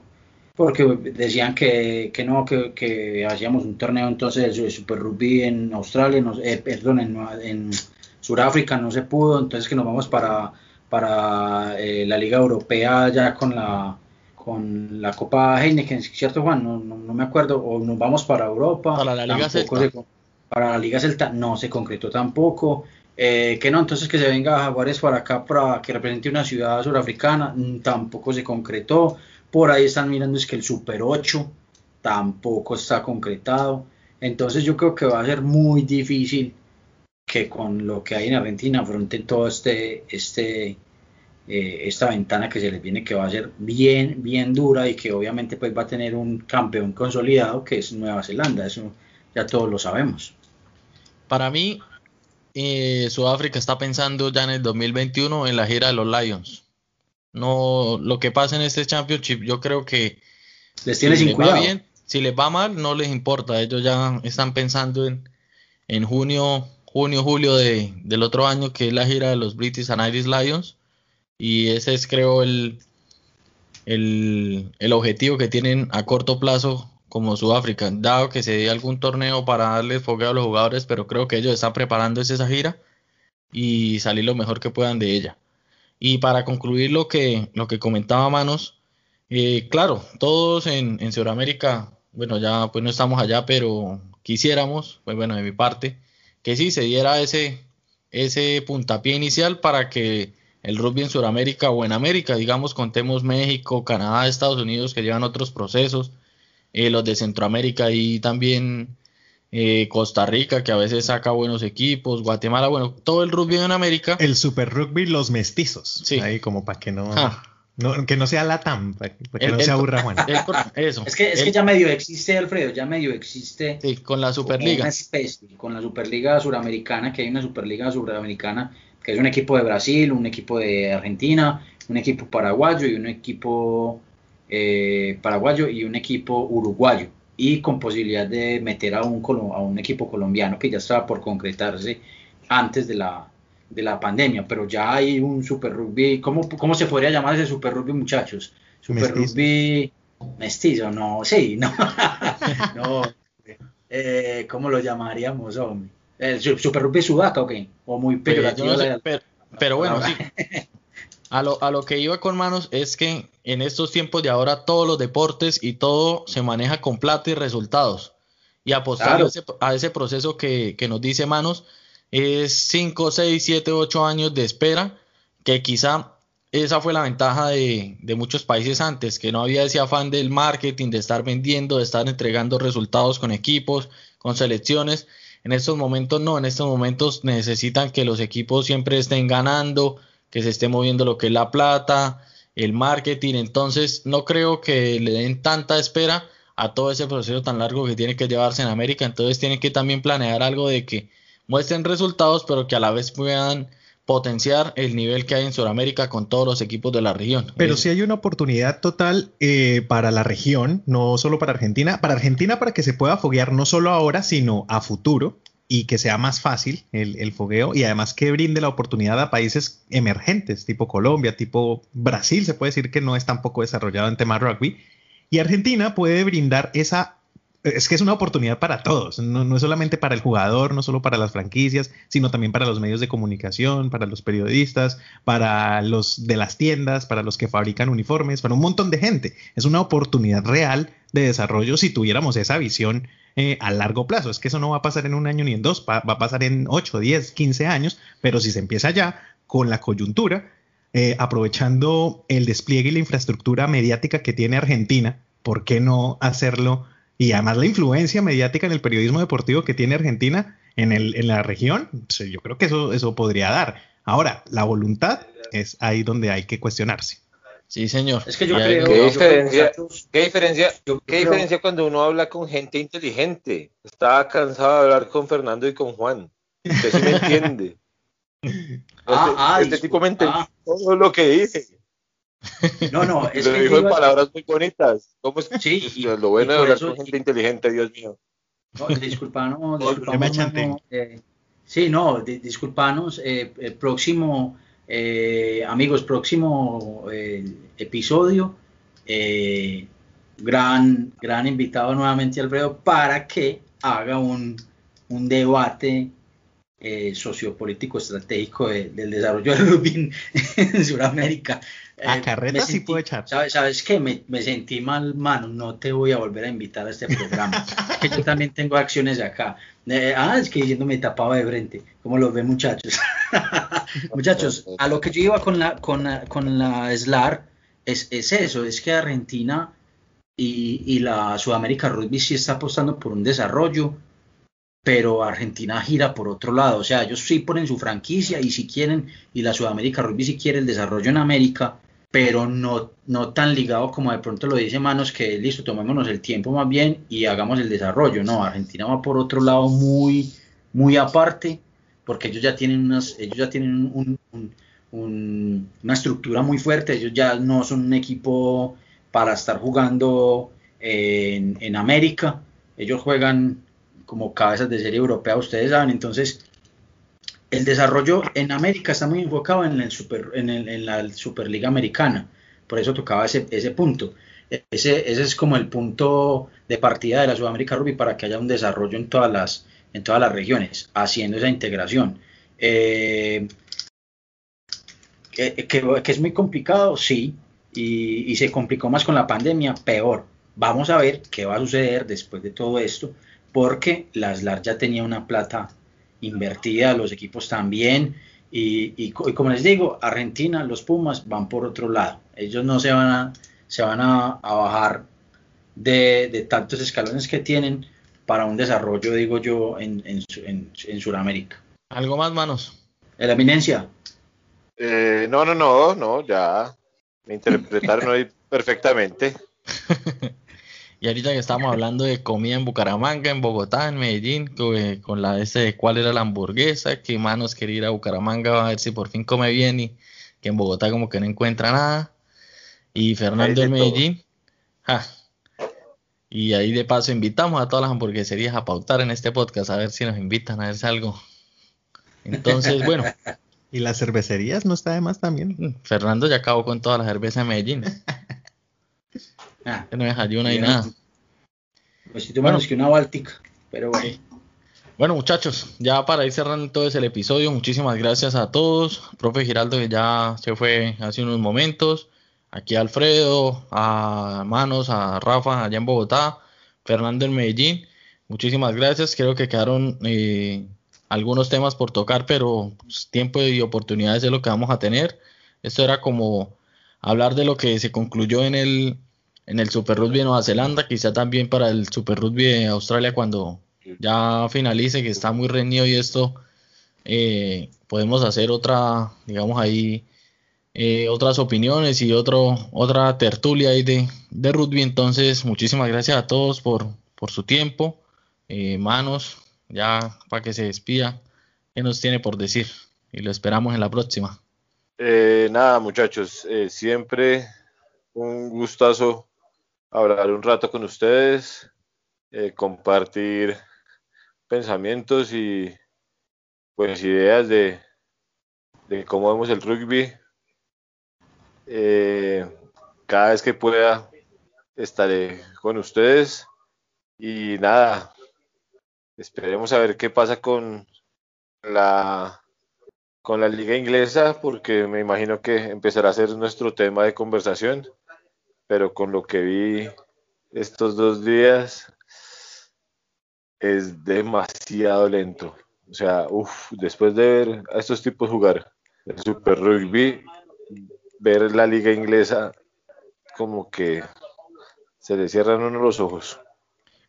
Speaker 2: porque decían que, que no, que, que, hacíamos un torneo entonces de Super Rugby en Australia, no, eh, perdón, en, en Sudáfrica no se pudo, entonces que nos vamos para, para eh, la Liga Europea ya con la con la Copa Heineken, ¿cierto Juan? No, no, me acuerdo, o nos vamos para Europa.
Speaker 1: Para la Liga Celta.
Speaker 2: para la Liga Celta no se concretó tampoco. Eh, que no, entonces que se venga Jaguares para acá para que represente una ciudad surafricana, mm, tampoco se concretó. Por ahí están mirando es que el Super 8, tampoco está concretado. Entonces yo creo que va a ser muy difícil que con lo que hay en Argentina afronten todo este, este, eh, esta ventana que se les viene que va a ser bien, bien dura y que obviamente pues va a tener un campeón consolidado que es Nueva Zelanda, eso ya todos lo sabemos.
Speaker 1: Para mí, eh, Sudáfrica está pensando ya en el 2021 en la gira de los Lions. No, lo que pasa en este championship, yo creo que
Speaker 2: les tiene sin cuidado. bien,
Speaker 1: si les va mal, no les importa. Ellos ya están pensando en, en junio, junio, julio de, del otro año, que es la gira de los British and Irish Lions. Y ese es, creo, el, el, el objetivo que tienen a corto plazo como Sudáfrica, dado que se dé algún torneo para darle fogueo a los jugadores, pero creo que ellos están preparando esa gira y salir lo mejor que puedan de ella. Y para concluir lo que, lo que comentaba Manos, eh, claro, todos en, en Sudamérica, bueno, ya pues no estamos allá, pero quisiéramos, pues bueno, de mi parte, que sí se diera ese, ese puntapié inicial para que el rugby en Sudamérica o en América, digamos, contemos México, Canadá, Estados Unidos, que llevan otros procesos, eh, los de Centroamérica y también eh, Costa Rica, que a veces saca buenos equipos, Guatemala, bueno, todo el rugby en América.
Speaker 3: El Super Rugby, los mestizos. Sí. Ahí como para que no, que no sea la TAM, para, que no se aburra Juan.
Speaker 2: eso. Es que, es que ya medio existe, Alfredo, ya medio existe.
Speaker 1: Sí, con la Superliga.
Speaker 2: con la Superliga Suramericana, que hay una Superliga Suramericana, que es un equipo de Brasil, un equipo de Argentina, un equipo paraguayo y un equipo eh, paraguayo y un equipo uruguayo y con posibilidad de meter a un, a un equipo colombiano que ya estaba por concretarse antes de la, de la pandemia, pero ya hay un super rugby, ¿cómo, cómo se podría llamar ese super rugby muchachos? Super rugby mestizo, no, sí, no, no, eh, ¿cómo lo llamaríamos, hombre? ¿El super rugby sudaca o qué? O muy peyorativo.
Speaker 1: pero, bueno, sí. A lo, a lo que iba con manos es que en estos tiempos de ahora todos los deportes y todo se maneja con plata y resultados. Y apostar a, ese, proceso que, nos dice manos es 5, 6, 7, 8 años de espera, que quizá esa fue la ventaja de, de, muchos países antes, que no había ese afán del marketing, de estar vendiendo, de estar entregando resultados con equipos, con selecciones. En estos momentos no, en estos momentos necesitan que los equipos siempre estén ganando, que se esté moviendo lo que es la plata, el marketing, entonces no creo que le den tanta espera a todo ese proceso tan largo que tiene que llevarse en América, entonces tienen que también planear algo de que muestren resultados, pero que a la vez puedan potenciar el nivel que hay en Sudamérica con todos los equipos de la región.
Speaker 3: Pero si hay una oportunidad total eh, para la región, no solo para Argentina, para Argentina para que se pueda foguear no solo ahora, sino a futuro y que sea más fácil el, fogueo y además que brinde la oportunidad a países emergentes, tipo Colombia, tipo Brasil, se puede decir que no es tan poco desarrollado en tema rugby, y Argentina puede brindar esa, es que es una oportunidad para todos, no, no es solamente para el jugador, no solo para las franquicias, sino también para los medios de comunicación, para los periodistas, para los de las tiendas, para los que fabrican uniformes, para un montón de gente. Es una oportunidad real de desarrollo si tuviéramos esa visión eh, a largo plazo. Es que eso no va a pasar en un año ni en dos, va, a pasar en 8, 10, 15 años, pero si se empieza ya con la coyuntura, eh, aprovechando el despliegue y la infraestructura mediática que tiene Argentina, ¿por qué no hacerlo? Y además la influencia mediática en el periodismo deportivo que tiene Argentina en, el, en la región, yo creo que eso, eso podría dar. Ahora, la voluntad es ahí donde hay que cuestionarse.
Speaker 1: Sí, señor.
Speaker 4: Es que yo creo, ¿Qué diferencia, ¿qué diferencia, ¿qué diferencia cuando uno habla con gente inteligente? Estaba cansado de hablar con Fernando y con Juan. Usted sí me entiende.
Speaker 2: ah, este, ah,
Speaker 4: este tipo me entendió ah. todo lo que dije.
Speaker 2: No, no,
Speaker 4: es Lo que dijo en palabras muy bonitas. ¿Cómo es? Sí, lo bueno de hablar con gente inteligente, Dios mío.
Speaker 2: No, disculpa, no, eh, sí, no, disculpanos, eh, el próximo eh, amigos, próximo eh, episodio. Eh, gran, gran invitado nuevamente Alfredo para que haga un, un debate sociopolítico estratégico del desarrollo del rugby en Sudamérica.
Speaker 3: A carreta sí puedo echar.
Speaker 2: ¿Sabes, sabes qué? Me, me, sentí mal, mano. No te voy a volver a invitar a este programa. que yo también tengo acciones acá. Ah, es que diciendo me tapaba de frente. ¿Cómo lo ven, muchachos? Muchachos, a lo que yo iba con la, con la, con la SLAR es, es, eso, es que Argentina y, la Sudamérica Rugby sí está apostando por un desarrollo, pero Argentina gira por otro lado. O sea, ellos sí ponen su franquicia y si quieren, y la Sudamérica Rugby sí quiere el desarrollo en América, pero no, no tan ligado como de pronto lo dice Manos, que listo, tomémonos el tiempo más bien y hagamos el desarrollo. No, Argentina va por otro lado muy, muy aparte, porque ellos ya tienen unas, ellos ya tienen una estructura muy fuerte, ellos ya no son un equipo para estar jugando en, en América, ellos juegan como cabezas de serie europea, ustedes saben, entonces el desarrollo en América está muy enfocado en, el super, en, la Superliga Americana, por eso tocaba ese, punto. Ese, ese, es como el punto de partida de la Sudamérica Rugby para que haya un desarrollo en todas las, en regiones, haciendo esa integración. Eh, que, que, es muy complicado, sí, y se complicó más con la pandemia, peor. Vamos a ver qué va a suceder después de todo esto, porque las LAR ya tenía una plata invertida, los equipos también. Y, y, como les digo, Argentina, los Pumas van por otro lado. Ellos no se van a, se van a, bajar de, de, tantos escalones que tienen para un desarrollo, digo yo, en, en, en, Sudamérica.
Speaker 1: ¿Algo más, manos?
Speaker 2: ¿En la eminencia?
Speaker 4: Eh, no, no, no, no, ya me interpretaron hoy perfectamente.
Speaker 1: Y ahorita que estamos hablando de comida en Bucaramanga, en Bogotá, en Medellín, con la ese de cuál era la hamburguesa, que manos quería ir a Bucaramanga a ver si por fin come bien y que en Bogotá como que no encuentra nada. Y Fernando en Medellín. Y ahí de paso invitamos a todas las hamburgueserías a pautar en este podcast a ver si nos invitan a verse algo. Entonces, bueno.
Speaker 3: ¿Y las cervecerías no está de más también?
Speaker 1: Mm, Fernando ya acabó con toda la cerveza de Medellín. Ah, no deja una y nada.
Speaker 2: Pues si bueno, que una Báltica, pero bueno.
Speaker 1: Bueno, muchachos, ya para ir cerrando todo el episodio, muchísimas gracias a todos. Profe Giraldo, que ya se fue hace unos momentos. Aquí a Alfredo, a Manos, a Rafa, allá en Bogotá. Fernando en Medellín. Muchísimas gracias. Creo que quedaron eh, algunos temas por tocar, pero pues, tiempo y oportunidades es lo que vamos a tener. Esto era como hablar de lo que se concluyó en el en el Super Rugby de Nueva Zelanda, quizá también para el Super Rugby de Australia cuando ya finalice, que está muy reñido y esto, eh, podemos hacer otra, digamos ahí, eh, otras opiniones y otro, otra tertulia ahí de, de, rugby. Entonces, muchísimas gracias a todos por, por su tiempo. Eh, manos, ya para que se despida, ¿qué nos tiene por decir? Y lo esperamos en la próxima.
Speaker 4: nada, muchachos, siempre un gustazo hablar un rato con ustedes, eh, compartir pensamientos y pues ideas de, de cómo vemos el rugby. Eh, cada vez que pueda estaré con ustedes y nada, esperemos a ver qué pasa con la con la liga inglesa porque me imagino que empezará a ser nuestro tema de conversación pero con lo que vi estos dos días es demasiado lento. O sea, uff, después de ver a estos tipos jugar el Super Rugby, ver la liga inglesa como que se le cierran uno los ojos.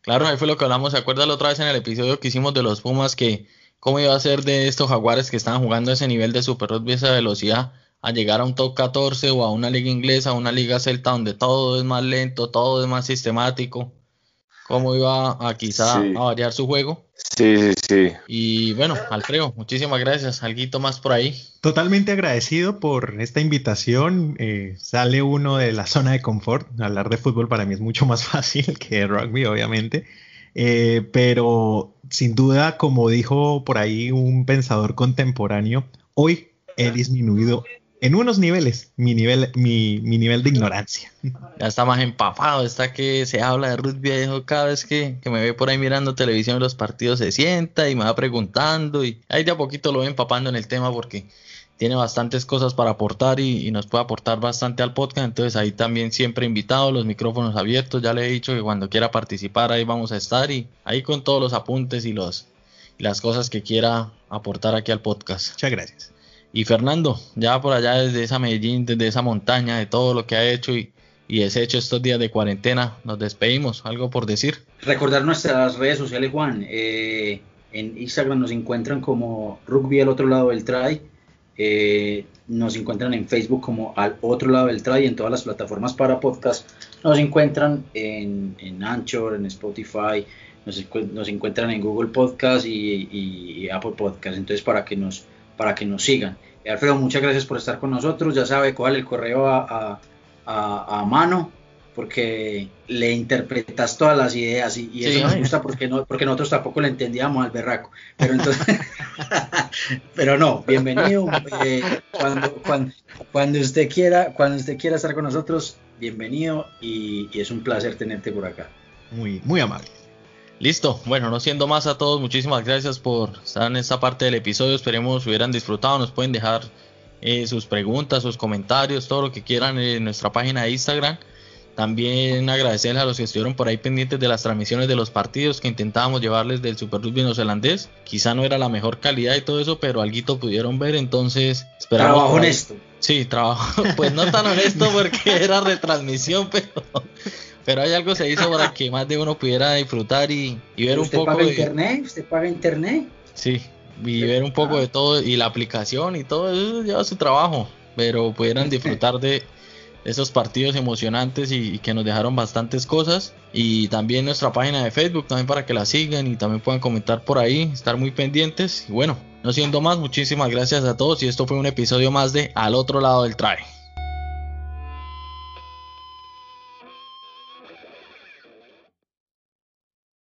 Speaker 1: Claro, ahí fue lo que hablamos, ¿se acuerda la otra vez en el episodio que hicimos de los Pumas que cómo iba a ser de estos jaguares que estaban jugando ese nivel de Super Rugby, esa velocidad? A llegar a un top 14 o a una liga inglesa, a una liga celta donde todo es más lento, todo es más sistemático. ¿Cómo iba a quizá a variar su juego?
Speaker 4: Sí, sí, sí.
Speaker 1: Y bueno, Alfredo, muchísimas gracias. Alguito más por ahí.
Speaker 3: Totalmente agradecido por esta invitación. Eh, sale uno de la zona de confort. Hablar de fútbol para mí es mucho más fácil que de rugby, obviamente. Eh, pero sin duda, como dijo por ahí un pensador contemporáneo, hoy he disminuido en unos niveles, mi nivel, mi, nivel de ignorancia.
Speaker 1: Ya está más empapado, está que se habla de rugby, cada vez que, me ve por ahí mirando televisión los partidos se sienta y me va preguntando y ahí de a poquito lo ven empapando en el tema porque tiene bastantes cosas para aportar y, nos puede aportar bastante al podcast, entonces ahí también siempre invitado, los micrófonos abiertos, ya le he dicho que cuando quiera participar ahí vamos a estar y ahí con todos los apuntes y los las cosas que quiera aportar aquí al podcast.
Speaker 3: Muchas gracias.
Speaker 1: Y Fernando, ya por allá desde esa Medellín, desde esa montaña, de todo lo que ha hecho y, y deshecho estos días de cuarentena. Nos despedimos. ¿Algo por decir?
Speaker 2: Recordar nuestras redes sociales, Juan. Eh, en Instagram nos encuentran como Rugby al otro lado del try. Eh, nos encuentran en Facebook como al otro lado del try. En todas las plataformas para podcast nos encuentran en, en Anchor, en Spotify. Nos, encuentran en Google Podcast y, Apple Podcast. Entonces, para que nos, para que nos sigan. Alfredo, muchas gracias por estar con nosotros. Ya sabe cuál el correo a a, mano porque le interpretas todas las ideas y, eso nos gusta porque no porque nosotros tampoco le entendíamos al berraco. Pero entonces pero no bienvenido. Eh, cuando, cuando, usted quiera cuando usted quiera estar con nosotros bienvenido y, es un placer tenerte por acá.
Speaker 3: Muy muy amable
Speaker 1: Listo, bueno, no siendo más a todos, muchísimas gracias por estar en esta parte del episodio. Esperemos hubieran disfrutado. Nos pueden dejar eh, sus preguntas, sus comentarios, todo lo que quieran en nuestra página de Instagram. También agradecerles a los que estuvieron por ahí pendientes de las transmisiones de los partidos que intentábamos llevarles del Super Rugby neozelandés. Quizá no era la mejor calidad y todo eso, pero algo pudieron ver, entonces
Speaker 2: esperamos. Trabajo honesto.
Speaker 1: Sí, trabajo, pues no tan honesto porque era retransmisión, pero, pero hay algo se hizo para que más de uno pudiera disfrutar y, ver un poco.
Speaker 2: ¿Usted paga internet? ¿Usted paga internet?
Speaker 1: Sí, y ver un poco de todo y la aplicación y todo eso lleva su trabajo, pero pudieran disfrutar de esos partidos emocionantes y, que nos dejaron bastantes cosas y también nuestra página de Facebook también para que la sigan y también puedan comentar por ahí, estar muy pendientes y bueno, no siendo más, muchísimas gracias a todos y esto fue un episodio más de Al otro lado del traje.